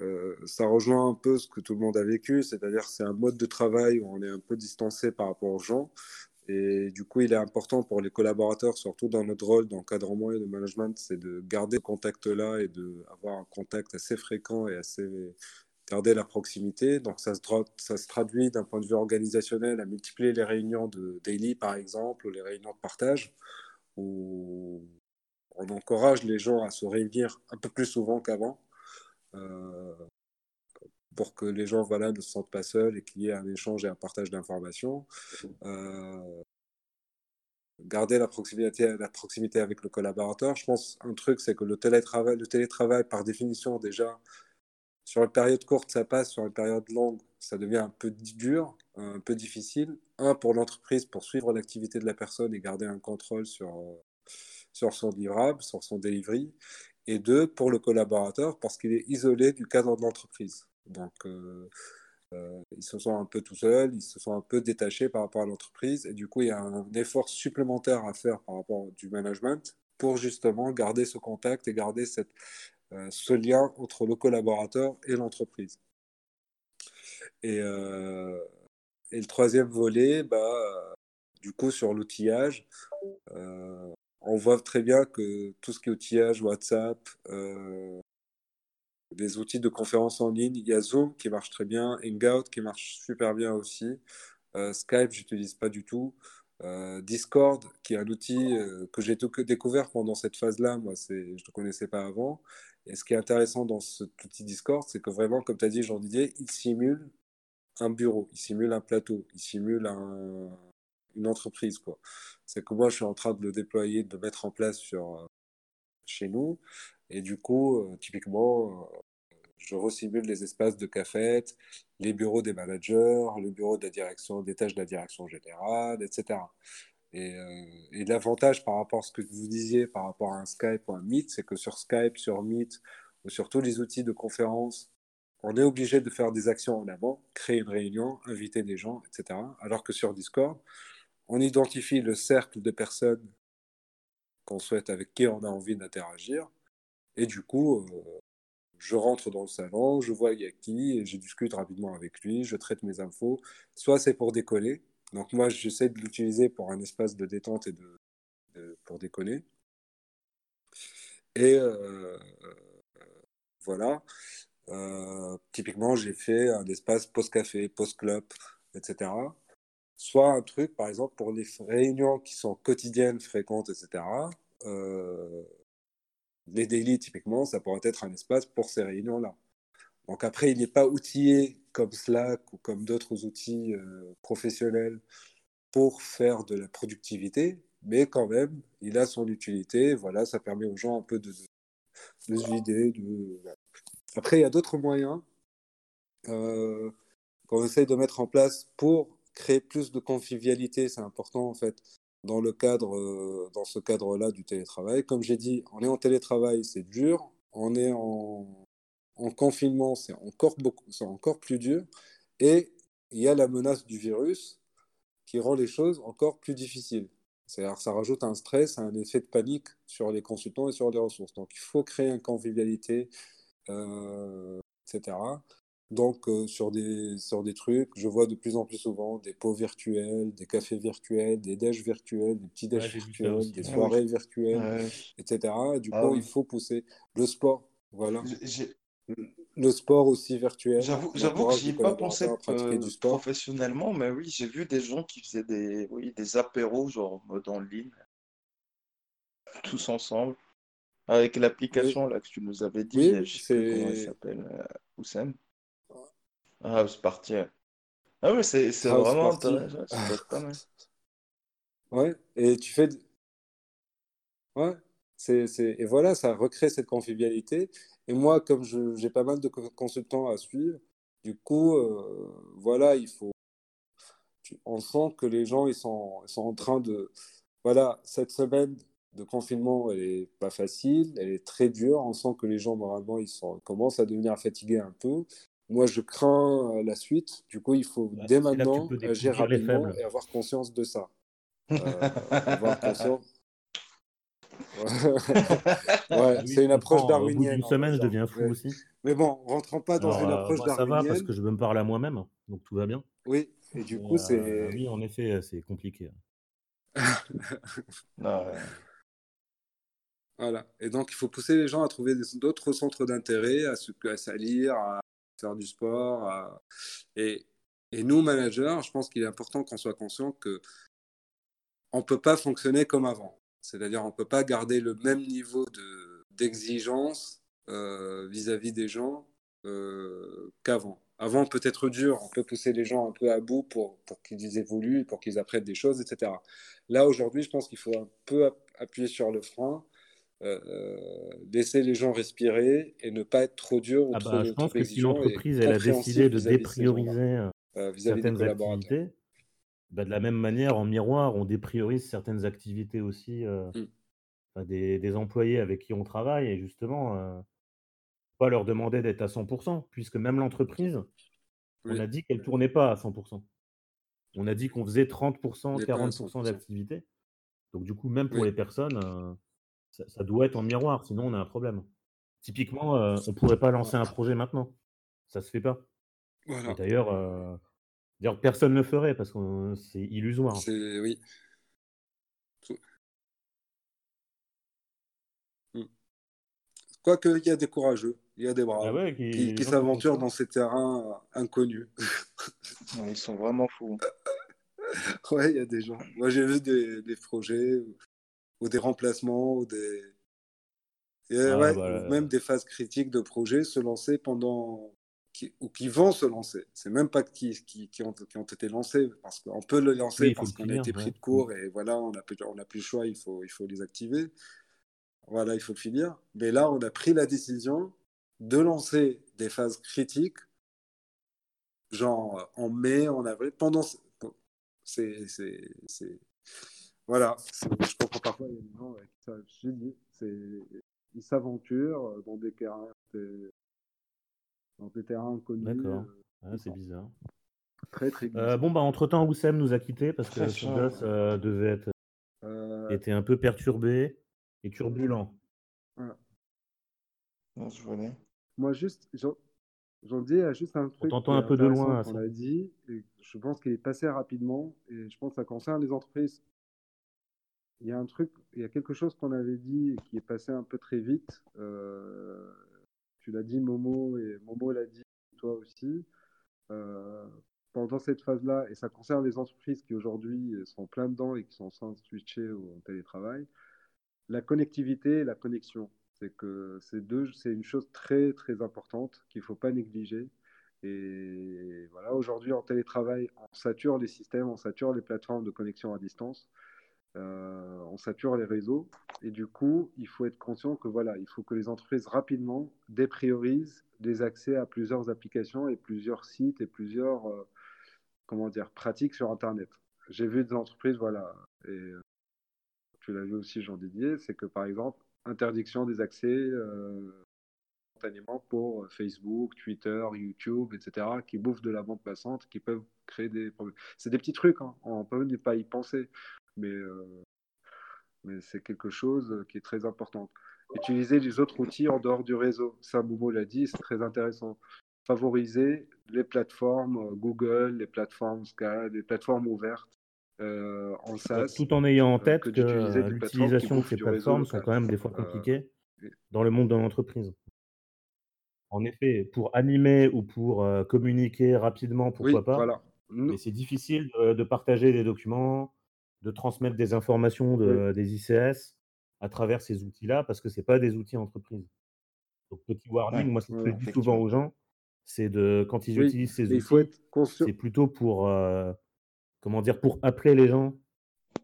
euh, ça rejoint un peu ce que tout le monde a vécu, c'est-à-dire c'est un mode de travail où on est un peu distancé par rapport aux gens. Et du coup, il est important pour les collaborateurs, surtout dans notre rôle d'encadrement et de management, c'est de garder ce contact-là et d'avoir un contact assez fréquent et assez garder la proximité. Donc ça se, traduit d'un point de vue organisationnel à multiplier les réunions de daily, par exemple, ou les réunions de partage, où on encourage les gens à se réunir un peu plus souvent qu'avant. Euh, pour que les gens ne se sentent pas seuls et qu'il y ait un échange et un partage d'informations. Euh, garder la proximité, la proximité avec le collaborateur. Je pense un truc, c'est que le télétravail, le télétravail, par définition, déjà, sur une période courte, ça passe. Sur une période longue, ça devient un peu dur, un peu difficile. Un, pour l'entreprise, pour suivre l'activité de la personne et garder un contrôle sur, sur son livrable, sur son delivery. Et deux, pour le collaborateur, parce qu'il est isolé du cadre de l'entreprise. Donc, euh, euh, ils se sont un peu tout seuls, ils se sont un peu détachés par rapport à l'entreprise. Et du coup, il y a un effort supplémentaire à faire par rapport du management pour justement garder ce contact et garder cette, euh, ce lien entre le collaborateur et l'entreprise. Et, euh, et, le troisième volet, bah, du coup, sur l'outillage, euh, on voit très bien que tout ce qui est outillage, WhatsApp, des outils de conférence en ligne, il y a Zoom qui marche très bien, Hangout qui marche super bien aussi, Skype, j'utilise pas du tout. Discord, qui est un outil que j'ai découvert pendant cette phase-là, moi, je ne connaissais pas avant. Et ce qui est intéressant dans cet outil Discord, c'est que vraiment, comme tu as dit, Jean Didier, il simule un bureau, il simule un plateau, il simule une entreprise. quoi. C'est que moi, je suis en train de le déployer, de le mettre en place sur, euh, chez nous. Et du coup, euh, typiquement, je resimule les espaces de cafette, les bureaux des managers, le bureau de la direction, des tâches de la direction générale, etc. Et, et l'avantage par rapport à ce que vous disiez par rapport à un Skype ou un Meet, c'est que sur Skype, sur Meet ou sur tous les outils de conférence, on est obligé de faire des actions en avant, créer une réunion, inviter des gens, etc. Alors que sur Discord, on identifie le cercle de personnes qu'on souhaite, avec qui on a envie d'interagir. Et du coup, euh, je rentre dans le salon, je vois il a qui, et je discute rapidement avec lui, je traite mes infos. Soit c'est pour décoller, donc moi j'essaie de l'utiliser pour un espace de détente et de, pour décoller. Et euh, voilà. Euh, typiquement, j'ai fait un espace post-café, post-club, etc. Soit un truc, par exemple, pour les réunions qui sont quotidiennes, fréquentes, etc. Euh, les daily, typiquement, ça pourrait être un espace pour ces réunions-là. Donc après, il n'est pas outillé comme Slack ou comme d'autres outils euh, professionnels pour faire de la productivité, mais quand même, il a son utilité. Voilà, ça permet aux gens un peu de, de, se vider, de, après, il y a d'autres moyens euh, qu'on essaye de mettre en place pour créer plus de convivialité. C'est important, en fait, dans, le cadre, euh, dans ce cadre-là du télétravail. Comme j'ai dit, on est en télétravail, c'est dur. On est en, en confinement, c'est encore, beaucoup, encore plus dur. Et il y a la menace du virus qui rend les choses encore plus difficiles. C'est-à-dire ça rajoute un stress, un effet de panique sur les consultants et sur les ressources. Donc il faut créer une convivialité, euh, etc. Donc, euh, sur, des, sur des trucs, je vois de plus en plus souvent des pots virtuels, des cafés virtuels, des déj virtuels, des petits déj virtuels, des soirées virtuelles, etc. du ah coup, il faut pousser le sport. Voilà. Le sport aussi virtuel. J'avoue que j'y ai pas pensé euh, du sport. professionnellement, mais oui, j'ai vu des gens qui faisaient des, oui, des apéros, genre en ligne, tous ensemble. Avec l'application là que tu nous avais dit, oui, je sais comment elle s'appelle, euh, Oussem. Ah, c'est parti. Ah oui, c'est c'est vraiment intéressant. C'est pas mal. Ouais, et tu fais. Ouais, c'est, c'est... et voilà, ça recrée cette convivialité. Et moi, comme je, j'ai pas mal de consultants à suivre, du coup, euh, voilà, il faut. On sent que les gens, ils sont, ils sont en train de. Voilà, cette semaine, de confinement, elle est pas facile, elle est très dure. On sent que les gens, normalement, ils, sont, commencent à devenir fatigués un peu. Moi, je crains euh, la suite. Du coup, il faut bah, dès maintenant agir rapidement et avoir conscience de ça. Euh, avoir conscience. ouais, c'est une approche darwinienne. Une semaine, je deviens fou aussi. Mais bon, rentrons pas dans une euh, approche darwinienne. Ça va parce que je veux me parler à moi-même, donc tout va bien. Oui, et du coup, c'est. Oui, en effet, c'est compliqué. non, voilà. Et donc, il faut pousser les gens à trouver d'autres centres d'intérêt, à, se, à salir, à faire du sport. Et, et, nous, managers, je pense qu'il est important qu'on soit conscient que on ne peut pas fonctionner comme avant. C'est-à-dire, on ne peut pas garder le même niveau d'exigence euh, vis-à-vis des gens euh, qu'avant. Avant, peut être dur, on peut pousser les gens un peu à bout pour, pour qu'ils évoluent, pour qu'ils apprennent des choses, etc. Là, aujourd'hui, je pense qu'il faut un peu appuyer sur le frein euh, laisser les gens respirer et ne pas être trop dur ou ah trop, bah, Je pense que si l'entreprise elle a décidé de déprioriser euh, euh, certaines activités, bah, de la même manière, en miroir, on dépriorise certaines activités aussi mmh. des, employés avec qui on travaille et justement, pas leur demander d'être à 100%, puisque même l'entreprise, on a dit qu'elle ne tournait pas à 100%. On a dit qu'on faisait 30%, 40% d'activité. Donc du coup, même pour les personnes, ça, doit être en miroir, sinon on a un problème. Typiquement, euh, on ne pourrait pas lancer un projet maintenant. Ça se fait pas. D'ailleurs, euh, d'ailleurs, personne ne le ferait parce que c'est illusoire. C'est oui. Mmh. Quoique, il y a des courageux, il y a des bras ah qui, s'aventurent dans ces terrains inconnus. ils sont vraiment fous. ouais, il y a des gens. Moi, j'ai vu des, des projets ou des remplacements, ou des. Ah, bah, même des phases critiques de projet se lancer pendant. qui, ou qui vont se lancer. C'est même pas qui, qui, qui, ont, qui ont été lancés, parce qu'on peut le lancer parce qu'on a été pris de court et voilà, on n'a plus, on a plus le choix, il faut, il faut les activer. Voilà, il faut le finir. Mais là, on a pris la décision de lancer des phases critiques, genre en mai, en avril, pendant. C'est. Voilà, je comprends parfois, il y a des gens qui savent, ils s'aventurent dans des terrains, dans des terrains inconnus. D'accord, euh, c'est bizarre. Très, très euh, bon, bah, entre-temps, Oussem nous a quittés parce que son gosse euh, devait être. était un peu perturbé et turbulent. je venais. Moi, juste, j'en dis juste un truc. On t'entend un peu de loin. On a dit, et je pense qu'il est passé rapidement, et je pense que ça concerne les entreprises. Il y a un truc, il y a quelque chose qu'on avait dit qui est passé un peu très vite. Euh, tu l'as dit, Momo, et Momo l'a dit, toi aussi. Euh, pendant cette phase-là, et ça concerne les entreprises qui aujourd'hui sont plein dedans et qui sont sans switcher au télétravail, la connectivité et la connexion. C'est que c'est deux, c'est une chose très très importante qu'il ne faut pas négliger. Et voilà, aujourd'hui en télétravail, on sature les systèmes, on sature les plateformes de connexion à distance, euh, on sature les réseaux. Et du coup, il faut être conscient que voilà, il faut que les entreprises rapidement dépriorisent des accès à plusieurs applications et plusieurs sites et plusieurs euh, comment dire pratiques sur Internet. J'ai vu des entreprises, voilà, et euh, tu l'as vu aussi Jean Didier, c'est que par exemple, interdiction des accès spontanément pour Facebook, Twitter, YouTube, etc., qui bouffent de la bande passante, qui peuvent créer des problèmes. C'est des petits trucs, hein. on peut ne pas y penser, mais, euh, mais c'est quelque chose qui est très important. Utiliser les autres outils en dehors du réseau, ça Momo l'a dit, c'est très intéressant. Favoriser les plateformes euh, Google, les plateformes Sky, les plateformes ouvertes, euh, en SaaS. Tout en ayant en tête que, l'utilisation de ces plateformes sont quand même des fois euh, compliquées dans le monde de l'entreprise. En effet, pour animer ou pour communiquer rapidement, pourquoi pas. Mais c'est difficile de, partager des documents, de transmettre des informations de, des ICS à travers ces outils-là, parce que ce pas des outils entreprise. Donc, petit warning, moi, ce que je dis souvent aux gens, c'est de, quand ils utilisent ces outils, c'est plutôt pour comment dire, pour appeler les gens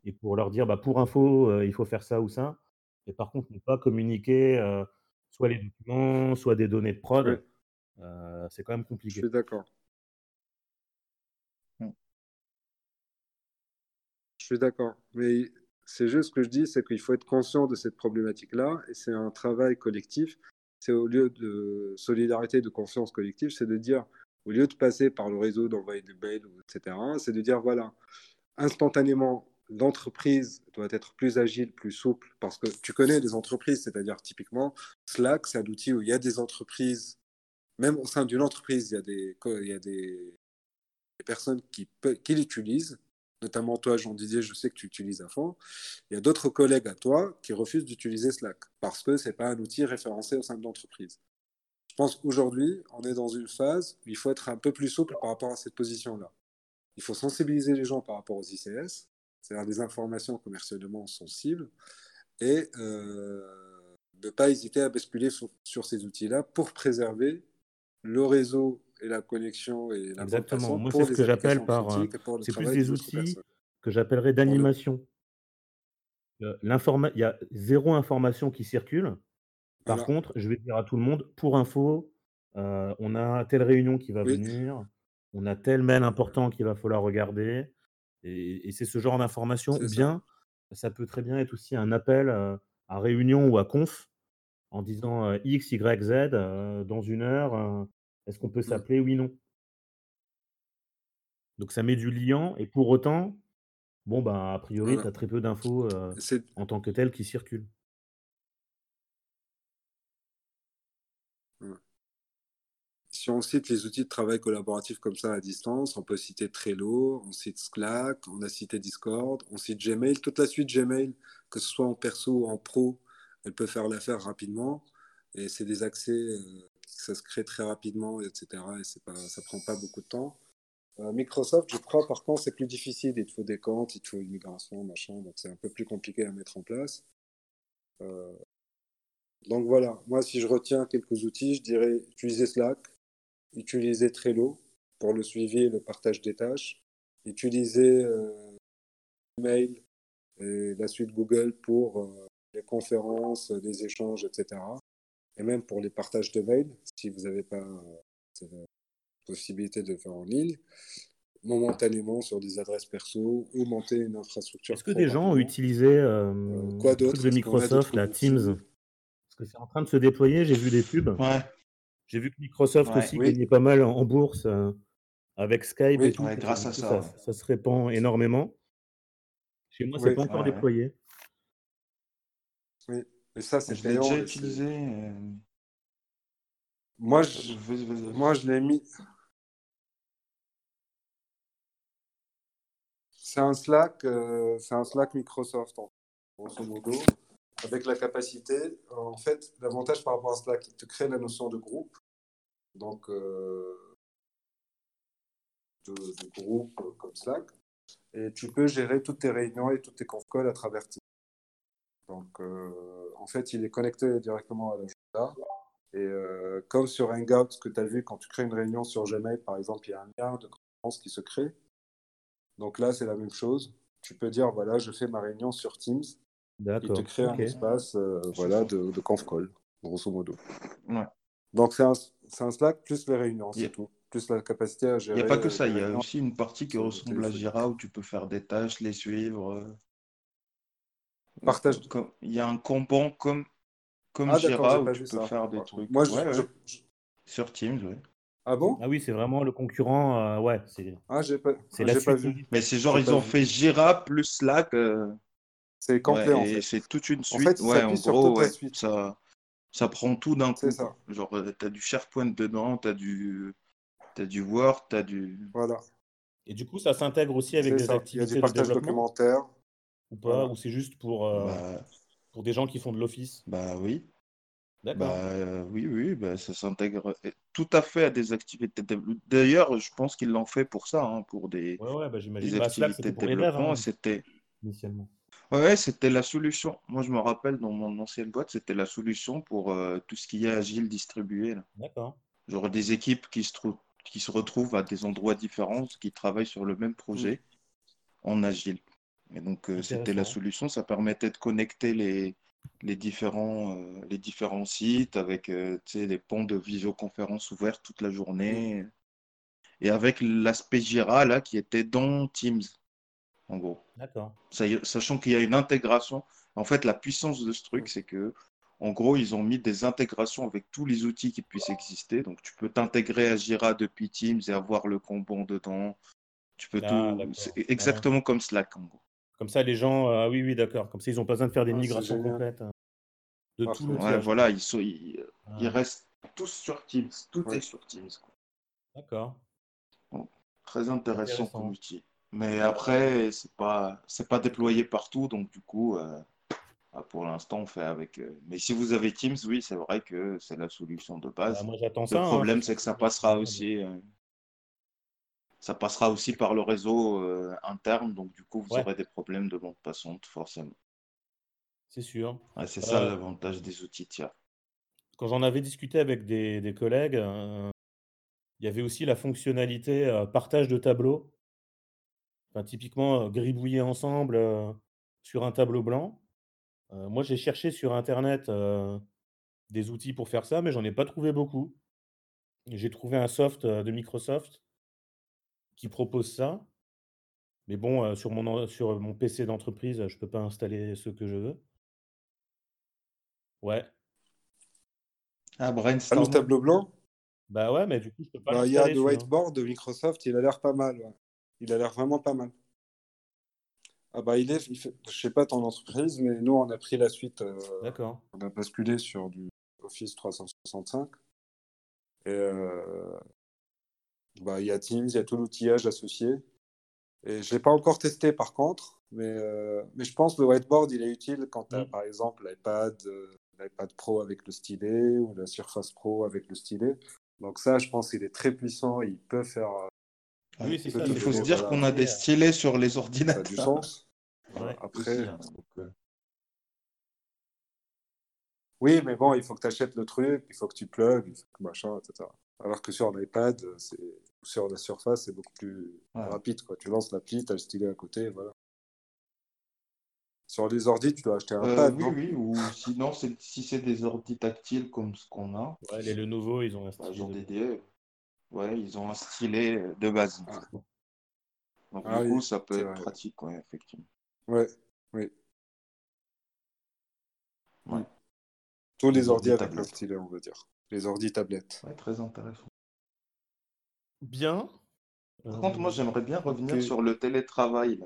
et pour leur dire, bah, pour info, euh, il faut faire ça ou ça. Et par contre, ne pas communiquer euh, soit les documents, soit des données de prod. Euh, c'est quand même compliqué. Je suis d'accord. Mmh. Je suis d'accord. Mais c'est juste ce que je dis, c'est qu'il faut être conscient de cette problématique-là. Et c'est un travail collectif. C'est au lieu de solidarité, de confiance collective, c'est de dire au lieu de passer par le réseau, d'envoyer des mails, etc., c'est de dire, voilà, instantanément, l'entreprise doit être plus agile, plus souple, parce que tu connais des entreprises, c'est-à-dire typiquement, Slack, c'est un outil où il y a des entreprises, même au sein d'une entreprise, il y a des, il y a des, personnes qui, qui l'utilisent, notamment toi, Jean Didier, je sais que tu utilises à fond. Il y a d'autres collègues à toi qui refusent d'utiliser Slack parce que ce n'est pas un outil référencé au sein de l'entreprise. Je pense qu'aujourd'hui, on est dans une phase où il faut être un peu plus souple par rapport à cette position-là. Il faut sensibiliser les gens par rapport aux ICS, c'est-à-dire des informations commercialement sensibles, et euh, ne pas hésiter à basculer sur, ces outils-là pour préserver le réseau et la connexion et la Exactement. Moi, c'est ce que j'appelle par. Euh, c'est plus des outils que j'appellerais d'animation. Euh, il y a zéro information qui circule. Par contre, je vais dire à tout le monde, pour info, euh, on a telle réunion qui va venir, on a tel mail important qu'il va falloir regarder. Et, c'est ce genre d'information. Ou bien, ça. peut très bien être aussi un appel euh, à réunion ou à conf en disant euh, X, Y, Z, dans une heure, est-ce qu'on peut mmh. s'appeler Oui, non? Donc ça met du liant, et pour autant, bon, bah, a priori, tu as très peu d'infos en tant que telles qui circulent. Si on cite les outils de travail collaboratif comme ça à distance, on peut citer Trello, on cite Slack, on a cité Discord, on cite Gmail. Toute la suite Gmail, que ce soit en perso ou en pro, elle peut faire l'affaire rapidement. Et c'est des accès, euh, ça se crée très rapidement, etc. Et c'est pas, ça prend pas beaucoup de temps. Euh, Microsoft, je crois, par contre, c'est plus difficile. Il te faut des comptes, il te faut une migration, machin. Donc c'est un peu plus compliqué à mettre en place. Euh, donc voilà, moi si je retiens quelques outils, je dirais utiliser Slack, utiliser Trello pour le suivi et le partage des tâches, utiliser euh, mail et la suite Google pour euh, les conférences, les échanges, etc. Et même pour les partages de mails, si vous n'avez pas cette possibilité de le faire en ligne, momentanément sur des adresses perso ou monter une infrastructure. Est-ce que des gens ont utilisé euh, quoi le truc d'autre? de Microsoft, la Teams? Parce que c'est en train de se déployer, j'ai vu des pubs. Ouais, J'ai vu que Microsoft Ouais. aussi Oui. gagnait pas mal en, bourse euh, avec Skype Oui. et tout. Ouais, et grâce à ça, ça, se répand énormément. Chez moi, c'est Oui. pas encore déployé. Oui. Et ça, c'est Je payant. déjà utilisé. Moi, je, moi, je l'ai mis. C'est un Slack, euh, c'est un Slack Microsoft, en grosso modo, avec la capacité. En fait, l'avantage par rapport à Slack, il te crée la notion de groupe, donc euh, de, de groupe euh, comme Slack, et tu peux gérer toutes tes réunions et toutes tes conf à travers Teams. Donc, euh, en fait, il est connecté directement à l'agenda. Et euh, comme sur Hangout, ce que tu as vu quand tu crées une réunion sur Gmail, par exemple, il y a un lien de conférence qui se crée. Donc là, c'est la même chose. Tu peux dire, voilà, je fais ma réunion sur Teams. Il te crée un Ok. espace euh, voilà, de, de conf call, grosso modo. Ouais. Donc c'est un, c'est un Slack plus les réunions, Il c'est a- tout. Plus la capacité à Il gérer. n'y a pas que euh, ça, il y a réunions. aussi une partie qui ressemble à. Jira où tu peux faire des tâches, les suivre. Partage. Il y a un comban comme, comme Ah Jira où tu peux ça. faire des trucs. Moi, je, Ouais, je- ouais. je- Sur Teams, ouais. Ah bon? Ah oui, c'est vraiment le concurrent. euh, ouais, c'est Ah, j'ai pas, c'est ah, pas suite. vu. Mais c'est genre, ils ont vu. fait Jira plus Slack. euh, C'est complet ouais, en fait. c'est toute une En suite. fait, ouais, en s'appuie sur gros, ouais. Ça, ça prend tout d'un C'est coup. ça. Genre, euh, t'as du SharePoint dedans, t'as du, t'as du Word, t'as du. Voilà, Et du coup, ça s'intègre aussi avec des ça. Il y a activités du de partage développement? documentaire. Ou pas Voilà. Ou c'est juste pour, euh, Bah, pour des gens qui font de l'office? bah oui. Bah euh, oui, oui, bah, ça s'intègre euh, tout à fait à des activités de développement. D'ailleurs, je pense qu'ils l'ont fait pour ça, hein, pour des, Ouais, ouais, bah, des. Bah, activités de développement. hein, C'était, initialement. ouais, c'était la solution. Moi, je me rappelle dans mon ancienne boîte, c'était la solution pour euh, tout ce qui est agile distribué. là. D'accord. Genre des équipes qui se, trou- qui se retrouvent à des endroits différents, qui travaillent sur le même Mm. projet en agile. Et donc, euh, c'était la solution. Ça permettait de connecter les, les différents, euh, les différents sites avec euh, sais, les ponts de visioconférence ouverts toute la journée. Et avec l'aspect Jira, là, qui était dans Teams, en gros. D'accord. Sachant qu'il y a une intégration. En fait, la puissance de ce truc, c'est que, en gros, ils ont mis des intégrations avec tous les outils qui puissent exister. Donc, tu peux t'intégrer à Jira depuis Teams et avoir le Kanban dedans. Tu peux Ah, tout. C'est Ouais. exactement comme Slack, en gros. Comme ça, les gens. euh, Ah oui, oui, d'accord. Comme ça, ils n'ont pas besoin de faire des Ah, migrations complètes euh, de tout. Ouais, quoi. voilà, ils, sont, ils, ils Ouais. restent tous sur Teams. Tout Ouais. est sur Teams. D'accord. Bon, très intéressant comme Intéressant. outil. Mais après, c'est pas, c'est pas déployé partout, donc du coup, euh, ah, pour l'instant, on fait avec. euh, Mais si vous avez Teams, oui, c'est vrai que c'est la solution de Bah, base. moi, j'attends Le ça. hein, problème, c'est que ça passera aussi, euh, ça passera aussi par le réseau euh, interne, donc du coup, vous Ouais, aurez des problèmes de bande passante, forcément. c'est sûr. Ouais, c'est ça Euh, l'avantage des outils tiers. quand j'en avais discuté avec des, des collègues, euh, il y avait aussi la fonctionnalité partage de tableaux. Enfin, typiquement, gribouiller ensemble sur un tableau blanc. Euh, moi, j'ai cherché sur Internet euh, des outils pour faire ça, mais j'en ai pas trouvé beaucoup. J'ai trouvé un soft euh, de Microsoft qui propose ça. Mais bon, euh, sur mon, sur mon PC d'entreprise, je peux pas installer ce que je veux. Ouais. Ah, Ah, le tableau blanc? Bah ouais, mais du coup, je peux pas Bah, il y a le whiteboard de Microsoft, il a l'air pas mal. ouais. Il a l'air vraiment pas mal. Ah bah il est, il fait- je sais pas ton entreprise, mais nous on a pris la suite, euh, D'accord. on a basculé sur du Office 365. Et euh, bah, il y a Teams, il y a tout l'outillage associé. Et je l'ai pas encore testé par contre, mais, euh, mais je pense que le whiteboard il est utile quand tu as Mm. par exemple l'iPad, euh, l'iPad Pro avec le stylet ou la Surface Pro avec le stylet. Donc ça, je pense qu'il est très puissant, il peut faire, euh, Oui, Ouais. c'est il ça. faut se dire voilà, qu'on a des stylets sur les ça a du ordinateurs sens. Ouais. Après, aussi. hein, donc, oui, mais bon, il faut que tu achètes le truc, il faut que tu plugues, il faut que machin, etc. Alors que sur l'iPad, sur la surface, c'est beaucoup plus rapide. Quoi. Tu lances l'appli, tu as le stylet à côté, voilà. Sur les ordi, tu dois acheter un euh, pad. Oui, oui, ou sinon, si c'est des ordi tactiles comme ce qu'on a. Ouais, les Lenovo, ils ont un stylet. Genre ouais, ils ont un stylet de base. Ah. Donc, ah du coup, ça peut être pratique, ouais, effectivement. Ouais, oui. Tous les, ordi avec le stylet, on va dire. Les ordi tablettes. Ouais, très intéressant. Bien. Par contre, moi, j'aimerais bien revenir sur le télétravail.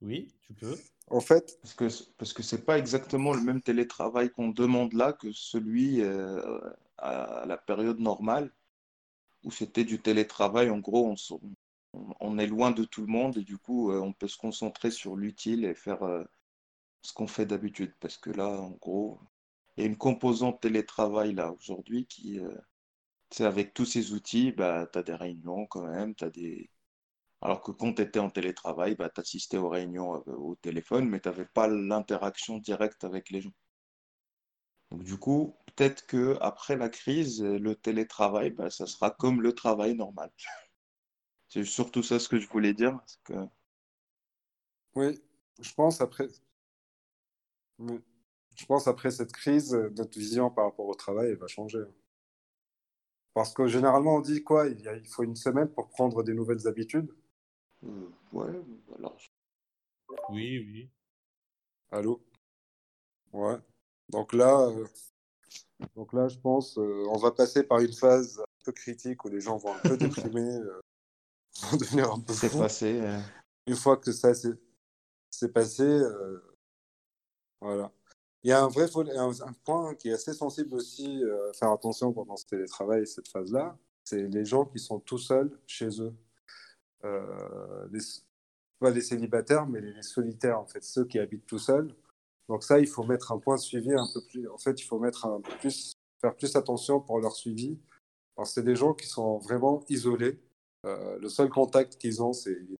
Oui, tu peux. En fait. Parce que ce parce que c'est pas exactement le même télétravail qu'on demande là que celui euh, à la période normale, où c'était du télétravail. En gros, on, on, est loin de tout le monde et du coup, euh, on peut se concentrer sur l'utile et faire euh, ce qu'on fait d'habitude. Parce que là, en gros, une composante télétravail là aujourd'hui qui, c'est avec tous ces outils, bah, tu as des réunions quand même, tu as des alors que quand tu étais en télétravail, bah, tu assistais aux réunions euh, au téléphone, mais tu n'avais pas l'interaction directe avec les gens. Donc, du coup, peut-être que après la crise, le télétravail, bah, ça sera comme le travail normal. C'est surtout ça ce que je voulais dire. Que... Oui, je pense après. Je pense après cette crise, notre vision par rapport au travail va changer. Parce que généralement, on dit quoi? Il faut une semaine pour prendre des nouvelles habitudes. Euh, ouais, alors. Oui, oui. Allô? Ouais. Donc là, euh, donc là je pense euh, on va passer par une phase un peu critique où les gens vont un peu déprimer, vont devenir un peu C'est passé. Une fois que ça s'est passé, voilà. Il y a un vrai un, point qui est assez sensible aussi à faire attention pendant ce télétravail, cette phase-là, c'est les gens qui sont tout seuls chez eux euh, les, pas les célibataires, mais les, solitaires, en fait, ceux qui habitent tout seuls. Donc ça, il faut mettre un point de suivi un peu plus. En fait, il faut mettre un plus, faire plus attention pour leur suivi, parce c'est des gens qui sont vraiment isolés. Euh, le seul contact qu'ils ont, c'est le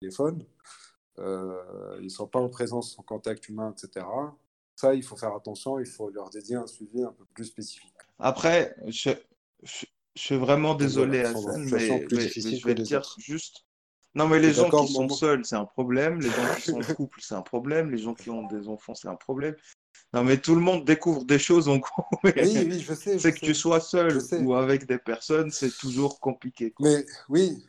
téléphone. Euh, ils ne sont pas en présence, en contact humain, etc. Ça, il faut faire attention, il faut leur dédier un suivi un peu plus spécifique. Après, je, je suis vraiment désolé, Hassan, mais, je vais te dire juste. Non, mais les gens qui sont seuls, c'est un problème. Les gens qui sont en couple, c'est un problème. Les gens qui ont des enfants, c'est un problème. Non, mais tout le monde découvre des choses en gros. Oui, oui, je sais. C'est que tu sois seul ou avec des personnes, c'est toujours compliqué. Mais oui,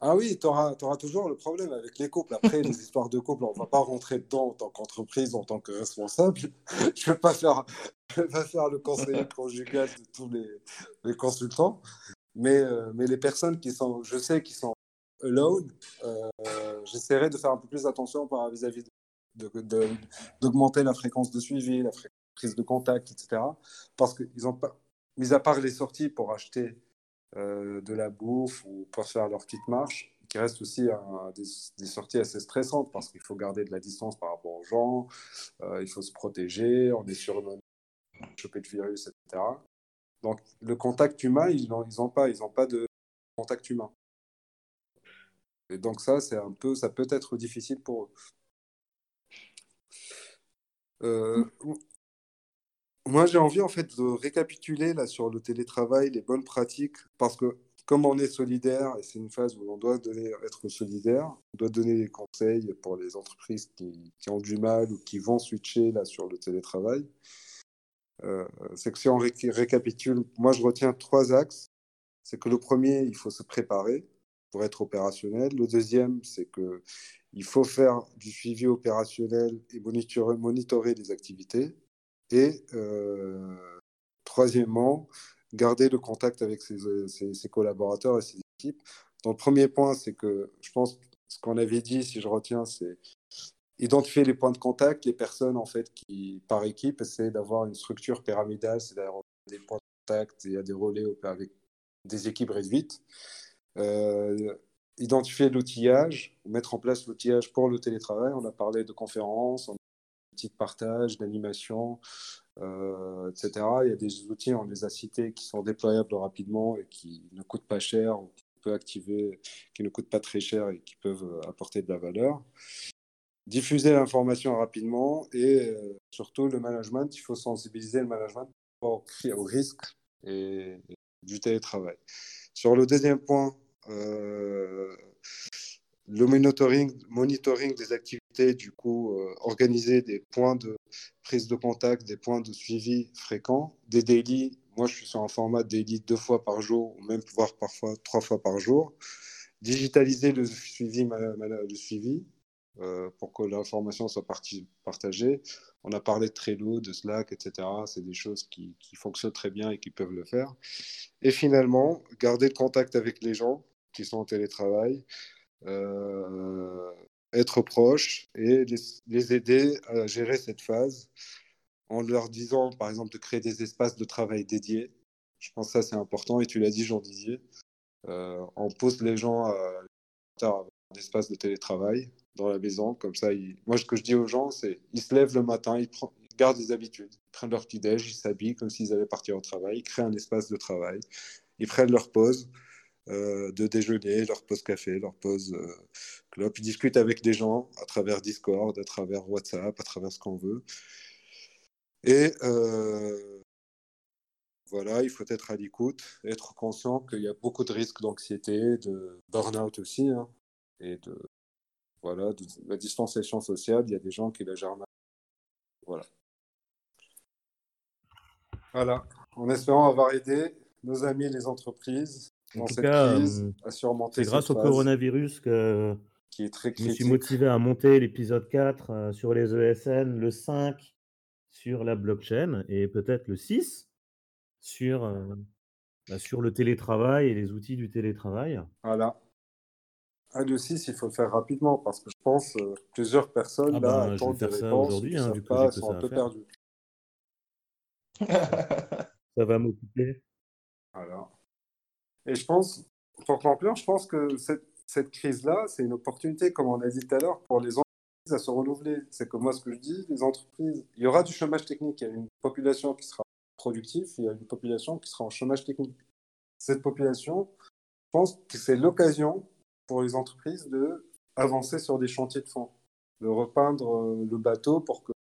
ah oui, tu auras, toujours le problème avec les couples. Après, les histoires de couple, on ne va pas rentrer dedans en tant qu'entreprise, en tant que responsable. Je ne vais, pas faire, vais faire le conseiller conjugal de tous les, consultants. Mais, euh, mais les personnes qui sont, je sais, qui sont alone, euh, j'essaierai de faire un peu plus attention vis-à-vis d'augmenter la fréquence de suivi, la prise de contact, etc. Parce qu'ils ont pas, mis à part les sorties pour acheter euh, de la bouffe ou pour faire leur petite marche, qui reste aussi des, sorties assez stressantes parce qu'il faut garder de la distance par rapport aux gens, euh, il faut se protéger, on est sur une choper de virus, etc. Donc le contact humain, ils n'ont pas, ils n'ont pas de contact humain. Et donc ça, c'est un peu, ça peut être difficile pour eux. Euh, moi, j'ai envie en fait de récapituler là sur le télétravail, les bonnes pratiques, parce que comme on est solidaire, et c'est une phase où on doit donner, être solidaire, on doit donner des conseils pour les entreprises qui, ont du mal ou qui vont switcher là sur le télétravail. Euh, c'est que si on récapitule, moi je retiens trois axes. C'est que le premier, il faut se préparer pour être opérationnel. Le deuxième, c'est que il faut faire du suivi opérationnel et monitorer les activités. Et euh, troisièmement, garder le contact avec ses, collaborateurs et ses équipes. Donc, le premier point, c'est que je pense ce qu'on avait dit, si je retiens, c'est identifier les points de contact, les personnes en fait qui, par équipe, essaient d'avoir une structure pyramidale, c'est d'avoir des points de contact, y a des relais avec des équipes réduites. Euh, identifier l'outillage, mettre en place l'outillage pour le télétravail. On a parlé de conférences, de partage, d'animation, euh, etc. Il y a des outils, on les a cités, qui sont déployables rapidement et qui ne coûtent pas cher, ou peut activer, qui ne coûtent pas très cher et qui peuvent euh, apporter de la valeur. Diffuser l'information rapidement et euh, surtout le management, il faut sensibiliser le management au, au risque et, du télétravail. Sur le deuxième point, le monitoring, monitoring des activités, du coup, euh, organiser des points de prise de contact, des points de suivi fréquents, des daily. Moi, je suis sur un format daily deux fois par jour, ou même voire parfois trois fois par jour. Digitaliser le suivi, le suivi euh, pour que l'information soit partagée. On a parlé de Trello, de Slack, etc. C'est des choses qui, qui, fonctionnent très bien et qui peuvent le faire. Et finalement, garder le contact avec les gens qui sont en télétravail, être proche et les, aider à gérer cette phase en leur disant, par exemple, de créer des espaces de travail dédiés. Je pense que ça, c'est important. Et tu l'as dit, Jean Didier. Euh, on pose les gens à un espace de télétravail dans la maison. Comme ça, moi, ce que je dis aux gens, c'est ils se lèvent le matin, ils, ils gardent des habitudes. Ils prennent leur petit-déj, ils s'habillent comme s'ils allaient partir au travail, ils créent un espace de travail, ils prennent leur pause. Euh, de déjeuner, leur pause café, leur pause euh, club. Ils discutent avec des gens à travers Discord, à travers WhatsApp, à travers ce qu'on veut. Et euh, voilà, il faut être à l'écoute, être conscient qu'il y a beaucoup de risques d'anxiété, de burn-out aussi, hein, et de, voilà, la distanciation sociale. Il y a des gens qui la gèrent mal. Voilà. Voilà, en espérant avoir aidé nos amis les entreprises en tout cas, euh, c'est grâce au coronavirus que qui est très je me suis motivé à monter l'épisode 4 euh, sur les ESN, le 5 sur la blockchain et peut-être le 6 sur, euh, bah, sur le télétravail et les outils du télétravail. Voilà. Ah, le 6, il faut le faire rapidement parce que je pense que plusieurs personnes ah là ben, je vais faire ça aujourd'hui, hein, vu que pas, sont un peu perdus. ça va m'occuper. Voilà. Et je pense, pour conclure, je pense que cette, crise-là, c'est une opportunité, comme on a dit tout à l'heure, pour les entreprises à se renouveler. C'est comme moi ce que je dis, les entreprises, il y aura du chômage technique. Il y a une population qui sera productive, il y a une population qui sera en chômage technique. Cette population, je pense que c'est l'occasion pour les entreprises de avancer sur des chantiers de fond, de repeindre euh, le bateau pour que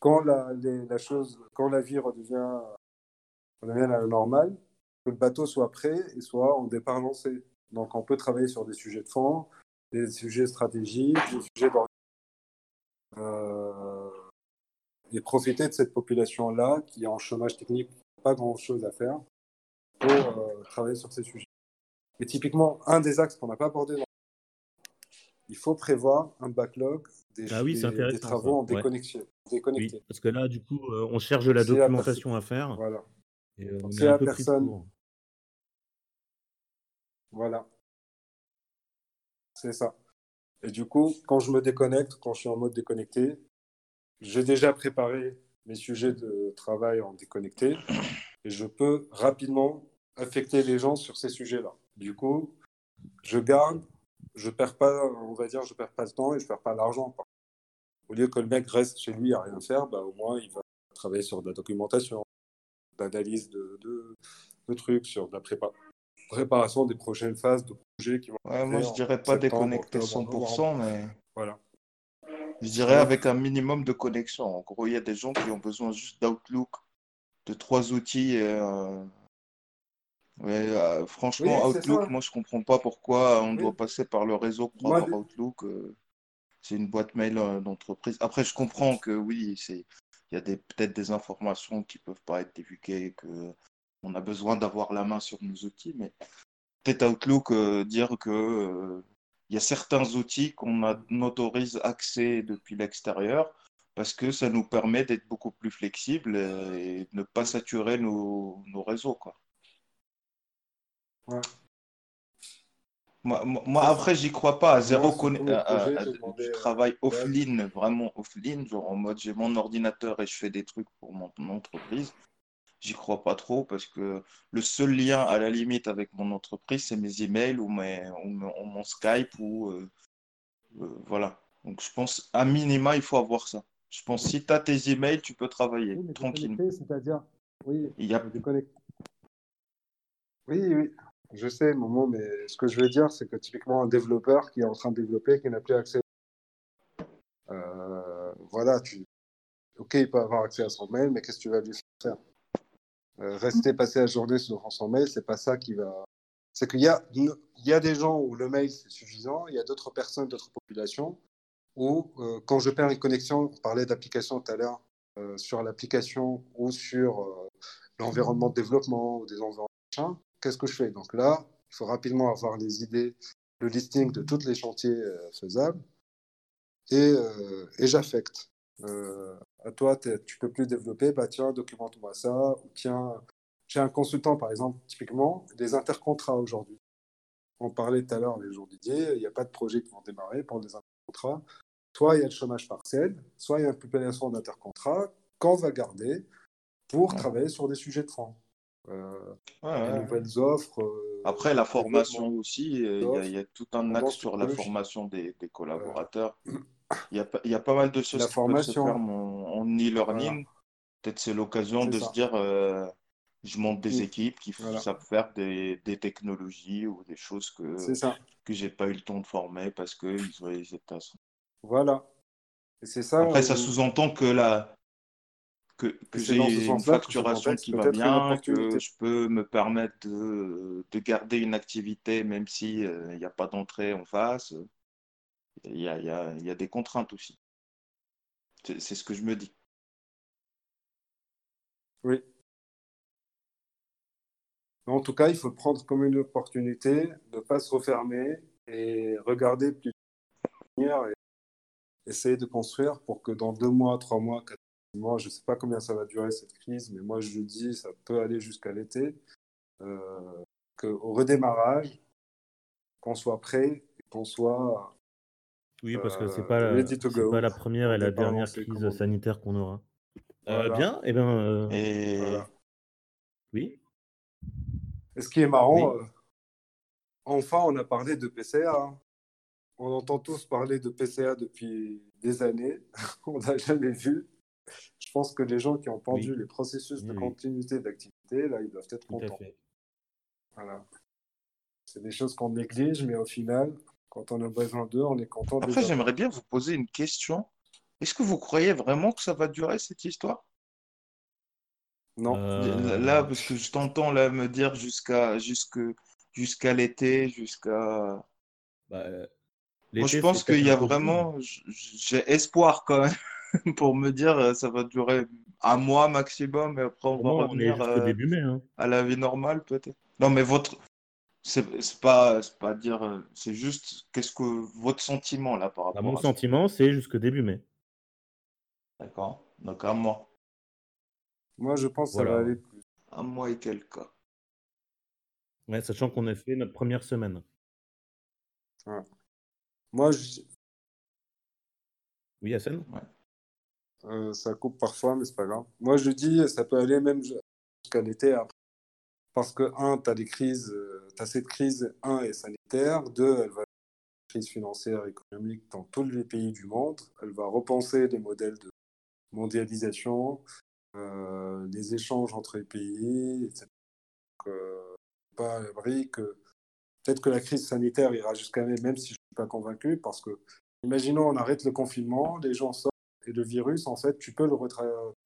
quand la, chose, quand la vie redevient, redevient la normale, que le bateau soit prêt et soit en départ lancé. Donc on peut travailler sur des sujets de fond, des sujets stratégiques, des sujets euh, et profiter de cette population-là qui est en chômage technique, pas grand-chose à faire, pour euh, travailler sur ces sujets. Et typiquement, un des axes qu'on n'a pas abordé, il faut prévoir un backlog des, ah oui, des, travaux en déconnexion. Oui, parce que là, du coup, euh, on cherche de la documentation à faire. Voilà. Et on est un peu personne, voilà. C'est ça. Et du coup, quand je me déconnecte, quand je suis en mode déconnecté, j'ai déjà préparé mes sujets de travail en déconnecté et je peux rapidement affecter les gens sur ces sujets-là. Du coup, je garde, je perds pas, on va dire, je perds pas le temps et je perds pas l'argent. Au lieu que le mec reste chez lui à rien faire, bah, au moins il va travailler sur de la documentation, d'analyse de, de, de, trucs, sur de la prépa préparation des prochaines phases de projets qui vont. Ouais, moi, je dirais pas déconnecter 100%, mais. Voilà. Je dirais avec un minimum de connexion. En gros, il y a des gens qui ont besoin juste d'Outlook, de trois outils. Euh... euh franchement, Outlook, moi, je comprends pas pourquoi on doit passer par le réseau propre Outlook. Euh, c'est une boîte mail d'entreprise. Après, je comprends que oui, c'est il y a peut-être des informations qui peuvent pas être divulguées, que on a besoin d'avoir la main sur nos outils, mais peut-être Outlook euh, dire que euh, il y a certains outils qu'on autorise accès depuis l'extérieur parce que ça nous permet d'être beaucoup plus flexibles et, de ne pas saturer nos, réseaux. Quoi. Moi, moi, après, j'y crois pas à zéro Je travaille offline, vraiment offline, genre en mode j'ai mon ordinateur et je fais des trucs pour mon entreprise j'y crois pas trop parce que le seul lien à la limite avec mon entreprise, c'est mes emails ou, mes, ou mon Skype ou euh, euh, voilà. Donc je pense à minima, il faut avoir ça. Je pense si tu as tes emails, tu peux travailler oui, tranquillement. C'est-à-dire, oui, il y a... Oui, oui, je sais, Momo, mais ce que je veux dire, c'est que typiquement un développeur qui est en train de développer, qui n'a plus accès. Euh, voilà, tu... ok, il peut avoir accès à son mail, mais qu'est-ce que tu vas lui faire? Rester passer la journée sur son mail, c'est pas ça qui va. C'est qu'il y a, des gens où le mail c'est suffisant, il y a d'autres personnes, d'autres populations où quand je perds une connexion, on parlait d'application tout à l'heure, sur l'application ou sur l'environnement de développement ou des environnements, qu'est-ce que je fais? Donc là, il faut rapidement avoir les idées, le listing de tous les chantiers faisables et j'affecte. Euh, toi, tu peux plus développer, bah tiens, documente-moi ça, ou tiens, j'ai un consultant, par exemple, typiquement, des intercontrats aujourd'hui. On parlait tout à l'heure les jours dédiés, il n'y a pas de projet qui vont démarrer pour des intercontrats. Soit il y a le chômage partiel, soit il y a une population d'intercontrats qu'on va garder pour travailler sur des sujets de fond. Euh, nouvelles offres. Euh, Après, la formation aussi, il y, a tout un axe sur la formation des, collaborateurs. Il y, a, il y a pas mal de choses la qui formation. peuvent se faire en, e-learning. Peut-être c'est l'occasion de se dire euh, je monte des équipes qui savent faire des, des, technologies ou des choses que que j'ai pas eu le temps de former parce qu'ils ils étaient à Voilà. c'est ça. Après, ça sous-entend que la, que, que j'ai une facturation qui va bien, que je peux me permettre de, de garder une activité même s'il n'y a pas d'entrée en face il y a, y, a, y a, des contraintes aussi. C'est ce que je me dis. Oui. En tout cas, il faut prendre comme une opportunité de ne pas se refermer et regarder plus et essayer de construire pour que dans deux mois, trois mois, quatre mois, je ne sais pas combien ça va durer cette crise, mais moi je dis ça peut aller jusqu'à l'été, euh, qu'au redémarrage, qu'on soit prêt, qu'on soit oui, parce que c'est pas, la, pas la première et la dernière crise sanitaire qu'on aura. Euh, bien, et eh ben. Euh, et... Oui. Et ce qui est marrant, euh, enfin, on a parlé de PCA. Hein. On entend tous parler de PCA depuis des années. on n'a jamais vu. Je pense que les gens qui ont pendu les processus de continuité d'activité, là, ils doivent être contents. Voilà. C'est des choses qu'on néglige, mais au final, quand on a besoin d'eux, on est content. Après, j'aimerais bien vous poser une question. Est-ce que vous croyez vraiment que ça va durer cette histoire? Non. Euh, là, parce que je t'entends là me dire jusqu'à jusqu'à l'été, jusqu'à. Bah, Moi, je pense qu'il y a vraiment, j'ai espoir quand même pour me dire euh, ça va durer un mois maximum et après on va revenir euh, début mai, hein. à la vie normale peut-être. Non, mais votre, c'est pas, pas dire, euh, c'est juste qu'est-ce que votre sentiment là par bah, rapport Mon sentiment, c'est jusque début mai. D'accord. Donc un mois. Moi, je pense que ça va aller plus. Un mois et quelques. Ouais, sachant qu'on a fait notre première semaine. Moi, je... Oui, Hassan? Ouais. Euh, ça coupe parfois, mais c'est pas grave. Moi, je dis, ça peut aller même jusqu'à l'été après. Parce que, un, tu as des crises, euh, as cette crise, un, est sanitaire, deux, elle va une crise financière, économique dans tous les pays du monde. Elle va repenser des modèles de mondialisation, euh, les échanges entre les pays, etc. Euh, pas à que peut-être que la crise sanitaire ira jusqu'à même si je ne suis pas convaincu, parce que, imaginons, on arrête le confinement, les gens sortent, et le virus, en fait, tu peux le, tu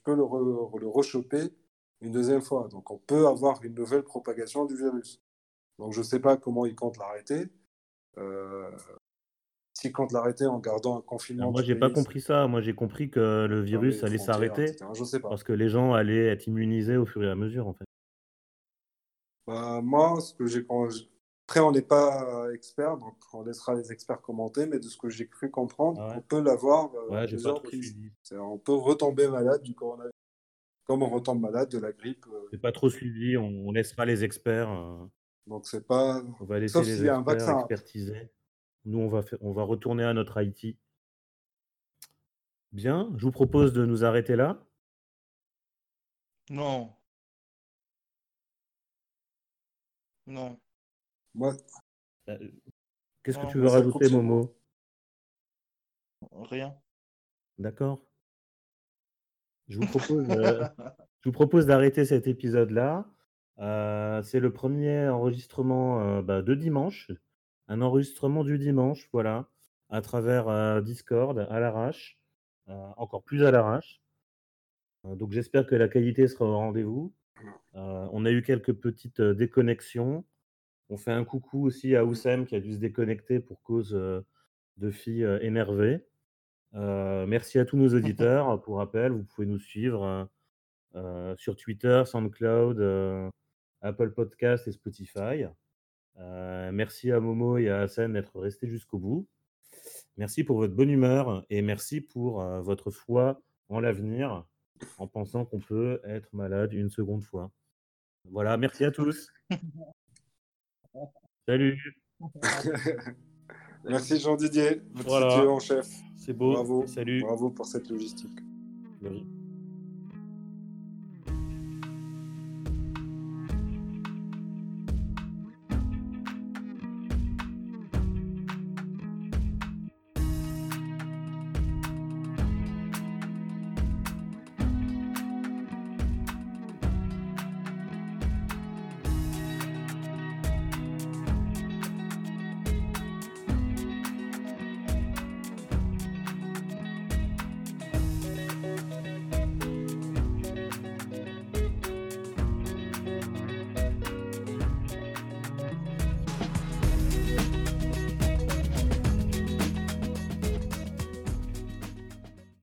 peux le, re le rechoper une deuxième fois. Donc on peut avoir une nouvelle propagation du virus. Donc je ne sais pas comment ils comptent l'arrêter. Euh, S'ils comptent l'arrêter en gardant un confinement. moi, j'ai pas compris ça. Moi, j'ai compris que le virus allait s'arrêter. Parce que les gens allaient être immunisés au fur et à mesure, en fait. Bah, moi, ce que j'ai. Après, on n'est pas expert, donc on laissera les experts commenter, mais de ce que j'ai cru comprendre, on peut l'avoir. Euh, on peut retomber malade du coronavirus comme on retombe malade de la grippe. Euh. C'est pas trop suivi, on, laissera les experts. Donc c'est pas. On va laisser les experts un vaccin. expertiser. Nous, on va, faire, on va retourner à notre IT. Bien, je vous propose de nous arrêter là. Non. Non. Moi. Euh, qu'est-ce que tu veux rajouter, Momo? Rien. D'accord. Je vous propose, euh, je vous propose d'arrêter cet épisode-là. Euh, c'est le premier enregistrement euh, bah, de dimanche. Un enregistrement du dimanche, voilà, à travers Discord, à l'arrache, encore plus à l'arrache. donc j'espère que la qualité sera au rendez-vous. on a eu quelques petites déconnexions. On fait un coucou aussi à Oussem qui a dû se déconnecter pour cause de filles énervées. merci à tous nos auditeurs. Pour rappel, vous pouvez nous suivre sur Twitter, SoundCloud, Apple Podcast et Spotify. merci à Momo et à Hassan d'être restés jusqu'au bout. Merci pour votre bonne humeur et merci pour votre foi en l'avenir en pensant qu'on peut être malade une seconde fois. Voilà, merci à tous. Salut. merci Jean Didier, votre voilà. en chef. C'est beau. Bravo. Salut. Bravo pour cette logistique. Merci.